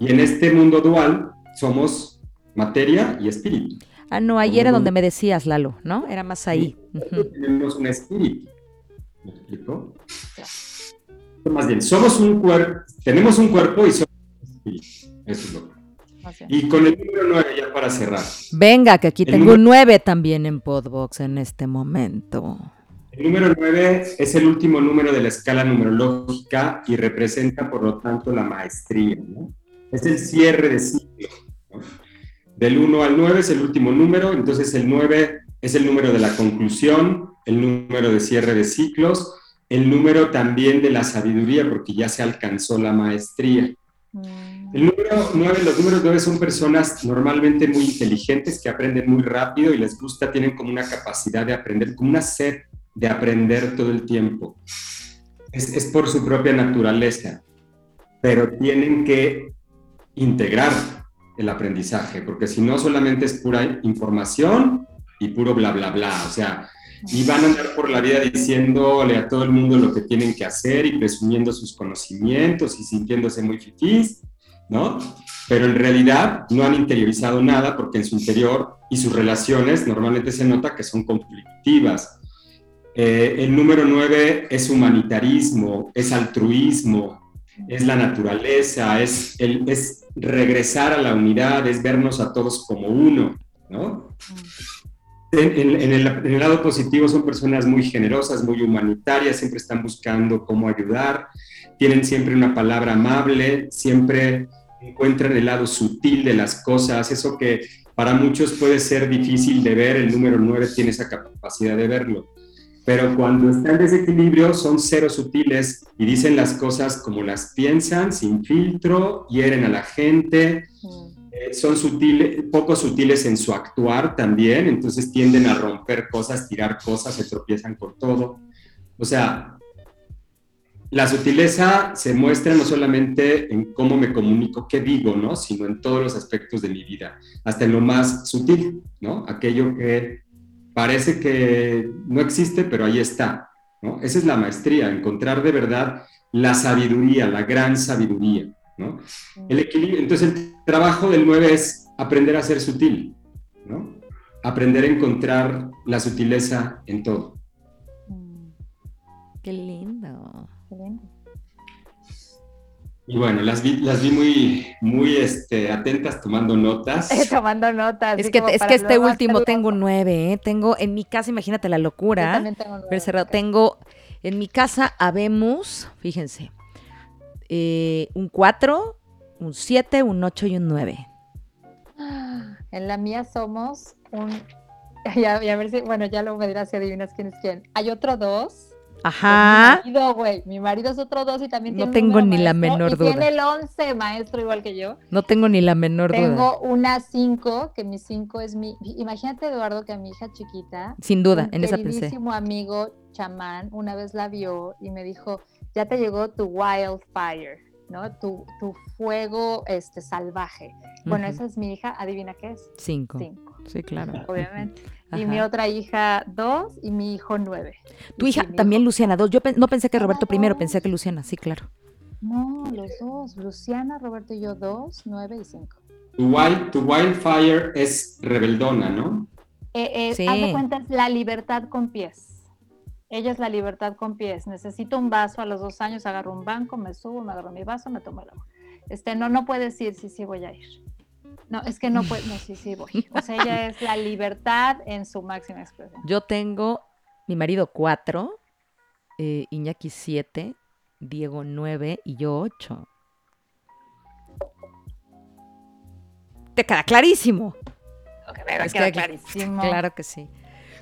y en este mundo dual somos materia y espíritu. Ah, no, ahí era donde me decías, Lalo, ¿no? Era más ahí. Tenemos un espíritu. ¿Me explico? Más bien, somos un cuerpo, tenemos un cuerpo y somos un espíritu. Eso es lo que. Y con el número 9 ya para cerrar. Venga, que aquí tengo un 9 también en Podbox en este momento. El número 9 es el último número de la escala numerológica y representa, por lo tanto, la maestría. ¿no? Es el cierre de ciclo. Del 1 al 9 es el último número, entonces el 9 es el número de la conclusión, el número de cierre de ciclos, el número también de la sabiduría, porque ya se alcanzó la maestría. Mm. El número 9, los números 9 son personas normalmente muy inteligentes que aprenden muy rápido y les gusta, tienen como una capacidad de aprender, como una sed de aprender todo el tiempo. Es, es por su propia naturaleza, pero tienen que integrar el aprendizaje, porque si no solamente es pura información y puro bla, bla, bla, o sea, y van a andar por la vida diciéndole a todo el mundo lo que tienen que hacer y presumiendo sus conocimientos y sintiéndose muy fifís, ¿no? Pero en realidad no han interiorizado nada porque en su interior y sus relaciones normalmente se nota que son conflictivas, eh, el número nueve es humanitarismo, es altruismo, es la naturaleza, es, el, es regresar a la unidad, es vernos a todos como uno, ¿no? En, el, en, el, lado positivo son personas muy generosas, muy humanitarias, siempre están buscando cómo ayudar, tienen siempre una palabra amable, siempre encuentran el lado sutil de las cosas, eso que para muchos puede ser difícil de ver, el número 9 tiene esa capacidad de verlo pero cuando está en desequilibrio son ceros sutiles y dicen las cosas como las piensan, sin filtro, hieren a la gente, eh, son sutiles, poco sutiles en su actuar también, entonces tienden a romper cosas, tirar cosas, se tropiezan con todo. O sea, la sutileza se muestra no solamente en cómo me comunico, qué digo, ¿no? Sino en todos los aspectos de mi vida, hasta en lo más sutil, ¿no? Aquello que parece que no existe, pero ahí está. ¿no? Esa es la maestría, encontrar de verdad la sabiduría, la gran sabiduría. ¿no? El equilibrio, entonces el trabajo del 9 es aprender a ser sutil, ¿no? aprender a encontrar la sutileza en todo. Mm. Qué lindo. Qué lindo. Y bueno, las vi, las vi muy, muy este, atentas tomando notas. tomando notas. Es que, es que este último tengo nueve, ¿eh? Tengo en mi casa, imagínate la locura. Yo también tengo nueve. Cerrado. Tengo en mi casa habemos, fíjense, eh, un cuatro, un siete, un ocho y un nueve. En la mía somos un... Ya, a ver si, bueno, ya luego me dirás si adivinas quién es quién. Hay otro dos Ajá. Mi marido, güey. Mi marido es otro dos y también tiene. No tengo ni la menor duda. Tiene el 11 maestro igual que yo. No tengo ni la menor duda. Tengo una 5, que mi 5 es mi. Imagínate, Eduardo, que a mi hija chiquita. Sin duda, en esa pensé. Mi amigo chamán una vez la vio y me dijo: Ya te llegó tu wildfire, ¿no? Tu, tu fuego este, salvaje. Bueno, esa es mi hija. ¿Adivina qué es? 5. 5. Sí, claro. Obviamente. Y mi otra hija, dos, y mi hijo, nueve. Tu hija también, Luciana, dos. Yo no pensé que Roberto primero, pensé que Luciana, sí, claro. No, los dos. Luciana, Roberto y yo, dos, nueve y cinco. Tu, wild, tu Wildfire es rebeldona, ¿no? Eh, eh, sí. Haz de cuenta, es la libertad con pies. Ella es la libertad con pies. Necesito un vaso a los dos años, agarro un banco, me subo, me agarro mi vaso, me tomo el agua. Este, no, no puedes ir, sí, sí voy a ir. No, es que no puedo, no, sí, sí voy. O sea, ella es la libertad en su máxima expresión. Yo tengo mi marido cuatro, eh, Iñaki siete, Diego nueve y yo ocho. Te queda clarísimo. me queda clarísimo. Claro que sí.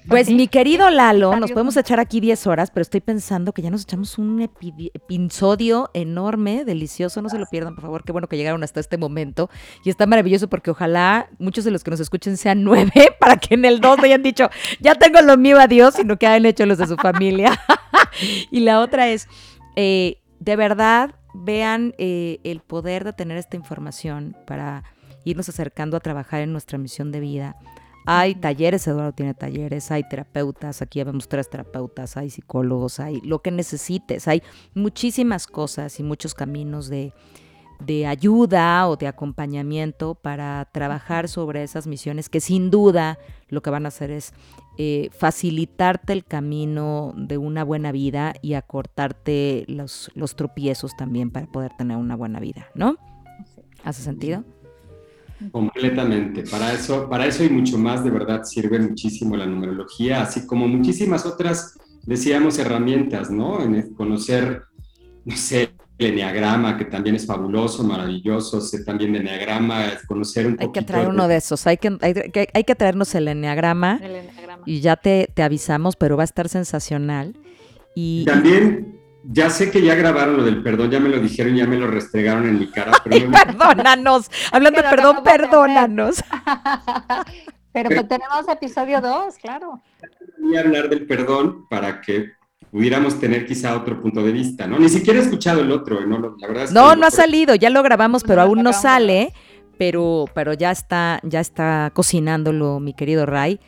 Pues mi querido Lalo, nos podemos echar aquí 10 horas, pero estoy pensando que ya nos echamos un episodio enorme, delicioso, no se lo pierdan, por favor, qué bueno que llegaron hasta este momento. Y está maravilloso porque ojalá muchos de los que nos escuchen sean nueve para que en el dos hayan dicho, ya tengo lo mío, adiós, sino que hayan hecho los de su familia. y la otra es, eh, de verdad, vean eh, el poder de tener esta información para irnos acercando a trabajar en nuestra misión de vida Hay talleres, Eduardo tiene talleres, hay terapeutas, aquí vemos tres terapeutas, hay psicólogos, hay lo que necesites, hay muchísimas cosas y muchos caminos de, de ayuda o de acompañamiento para trabajar sobre esas misiones que sin duda lo que van a hacer es eh, facilitarte el camino de una buena vida y acortarte los, los tropiezos también para poder tener una buena vida, ¿no? ¿Hace sentido? Completamente. Para eso, para eso y mucho más, de verdad, sirve muchísimo la numerología, así como muchísimas otras, decíamos, herramientas, ¿no? En conocer, no sé, el enneagrama, que también es fabuloso, maravilloso, sé también de enneagrama, conocer un Hay que traer uno de esos, hay que, hay, que traernos el enneagrama, y ya te, te, avisamos, pero va a estar sensacional. Y, también, ya sé que ya grabaron lo del perdón, ya me lo dijeron, ya me lo restregaron en mi cara. Pero perdónanos, hablando de perdón, perdónanos. pero, pero tenemos episodio 2, claro. Voy a hablar del perdón para que pudiéramos tener quizá otro punto de vista, ¿no? Ni siquiera he escuchado el otro, ¿no? La verdad no, no ha salido, ya lo grabamos, pero aún no sale, pero, pero ya está, ya está cocinándolo mi querido Ray.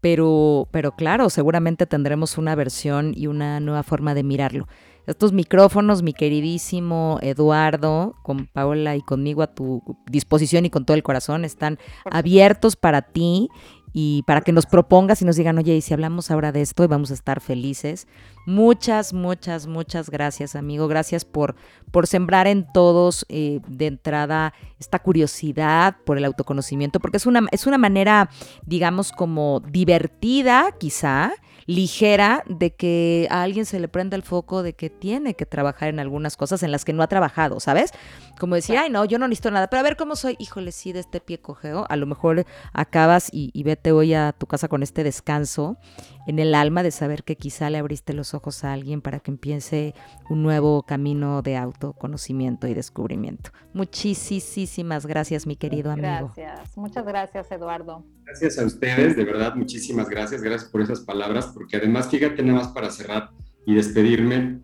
Pero, pero claro, seguramente tendremos una versión y una nueva forma de mirarlo. Estos micrófonos, mi queridísimo Eduardo, con Paola y conmigo a tu disposición y con todo el corazón, están abiertos para ti y para que nos propongas y nos digan, oye, y si hablamos ahora de esto, vamos a estar felices. Muchas, muchas, muchas gracias, amigo. Gracias por, por sembrar en todos eh, de entrada esta curiosidad por el autoconocimiento, porque es una, es una manera, digamos, como divertida, quizá, ligera de que a alguien se le prenda el foco de que tiene que trabajar en algunas cosas en las que no ha trabajado, ¿sabes? Como decir, ay, no, yo no necesito nada, pero a ver cómo soy, híjole, sí, de este pie cojeo, a lo mejor acabas y, y vete hoy a tu casa con este descanso en el alma de saber que quizá le abriste los ojos a alguien para que empiece un nuevo camino de autoconocimiento y descubrimiento. Muchísimas gracias, mi querido amigo. Gracias, muchas gracias, Eduardo. Gracias a ustedes, de verdad, muchísimas gracias, gracias por esas palabras, porque además, fíjate nada más para cerrar y despedirme.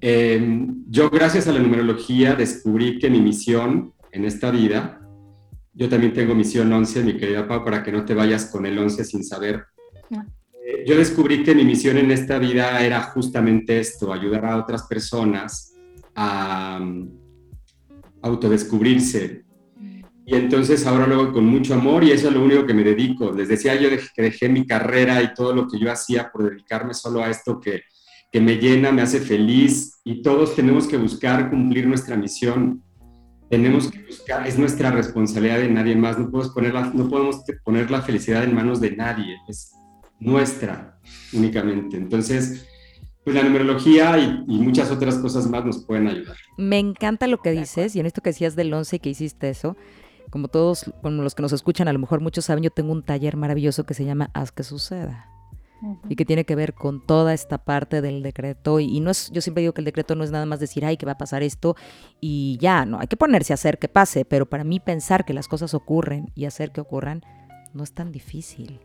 Em, yo, gracias a la numerología, descubrí que mi misión en esta vida, yo también tengo misión 11, mi querida Pau, para que no te vayas con el 11 sin saber. Eh, yo descubrí que mi misión en esta vida era justamente esto, ayudar a otras personas a um, autodescubrirse. Y entonces ahora lo hago con mucho amor y eso es lo único que me dedico. Les decía yo que dejé mi carrera y todo lo que yo hacía por dedicarme solo a esto que, que me llena, me hace feliz y todos tenemos que buscar cumplir nuestra misión. Tenemos que buscar, es nuestra responsabilidad de nadie más. No podemos poner la, no podemos poner la felicidad en manos de nadie. Es, nuestra únicamente. Entonces, pues la numerología y, muchas otras cosas más nos pueden ayudar. Me encanta lo que dices y en esto que decías del 11 que hiciste eso. Como todos, como los que nos escuchan, a lo mejor muchos saben, yo tengo un taller maravilloso que se llama Haz que suceda. Y que tiene que ver con toda esta parte del decreto. Y, no es, yo siempre digo que el decreto no es nada más decir, ay, que va a pasar esto y ya, no, hay que ponerse a hacer que pase. Pero para mí pensar que las cosas ocurren y hacer que ocurran no es tan difícil.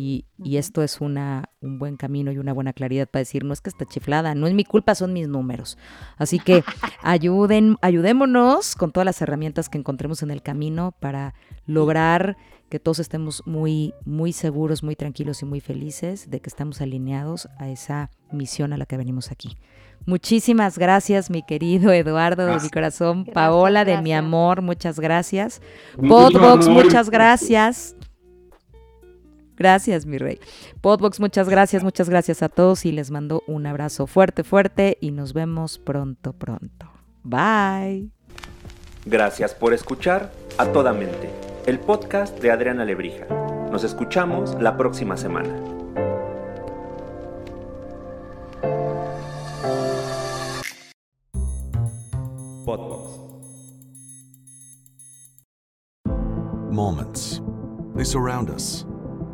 Y, esto es una, un buen camino y una buena claridad para decir, no es que está chiflada, no es mi culpa, son mis números. Así que ayuden, ayudémonos con todas las herramientas que encontremos en el camino para lograr que todos estemos muy, muy seguros, muy tranquilos y muy felices de que estamos alineados a esa misión a la que venimos aquí. Muchísimas gracias, mi querido Eduardo de mi corazón, Paola de mi amor, muchas gracias. Podbox, muchas gracias. Gracias, mi rey. Podbox, muchas gracias, muchas gracias a todos y les mando un abrazo fuerte, fuerte y nos vemos pronto, pronto. Bye. Gracias por escuchar A Toda Mente, el podcast de Adriana Lebrija. Nos escuchamos la próxima semana. Podbox. Moments. They surround us.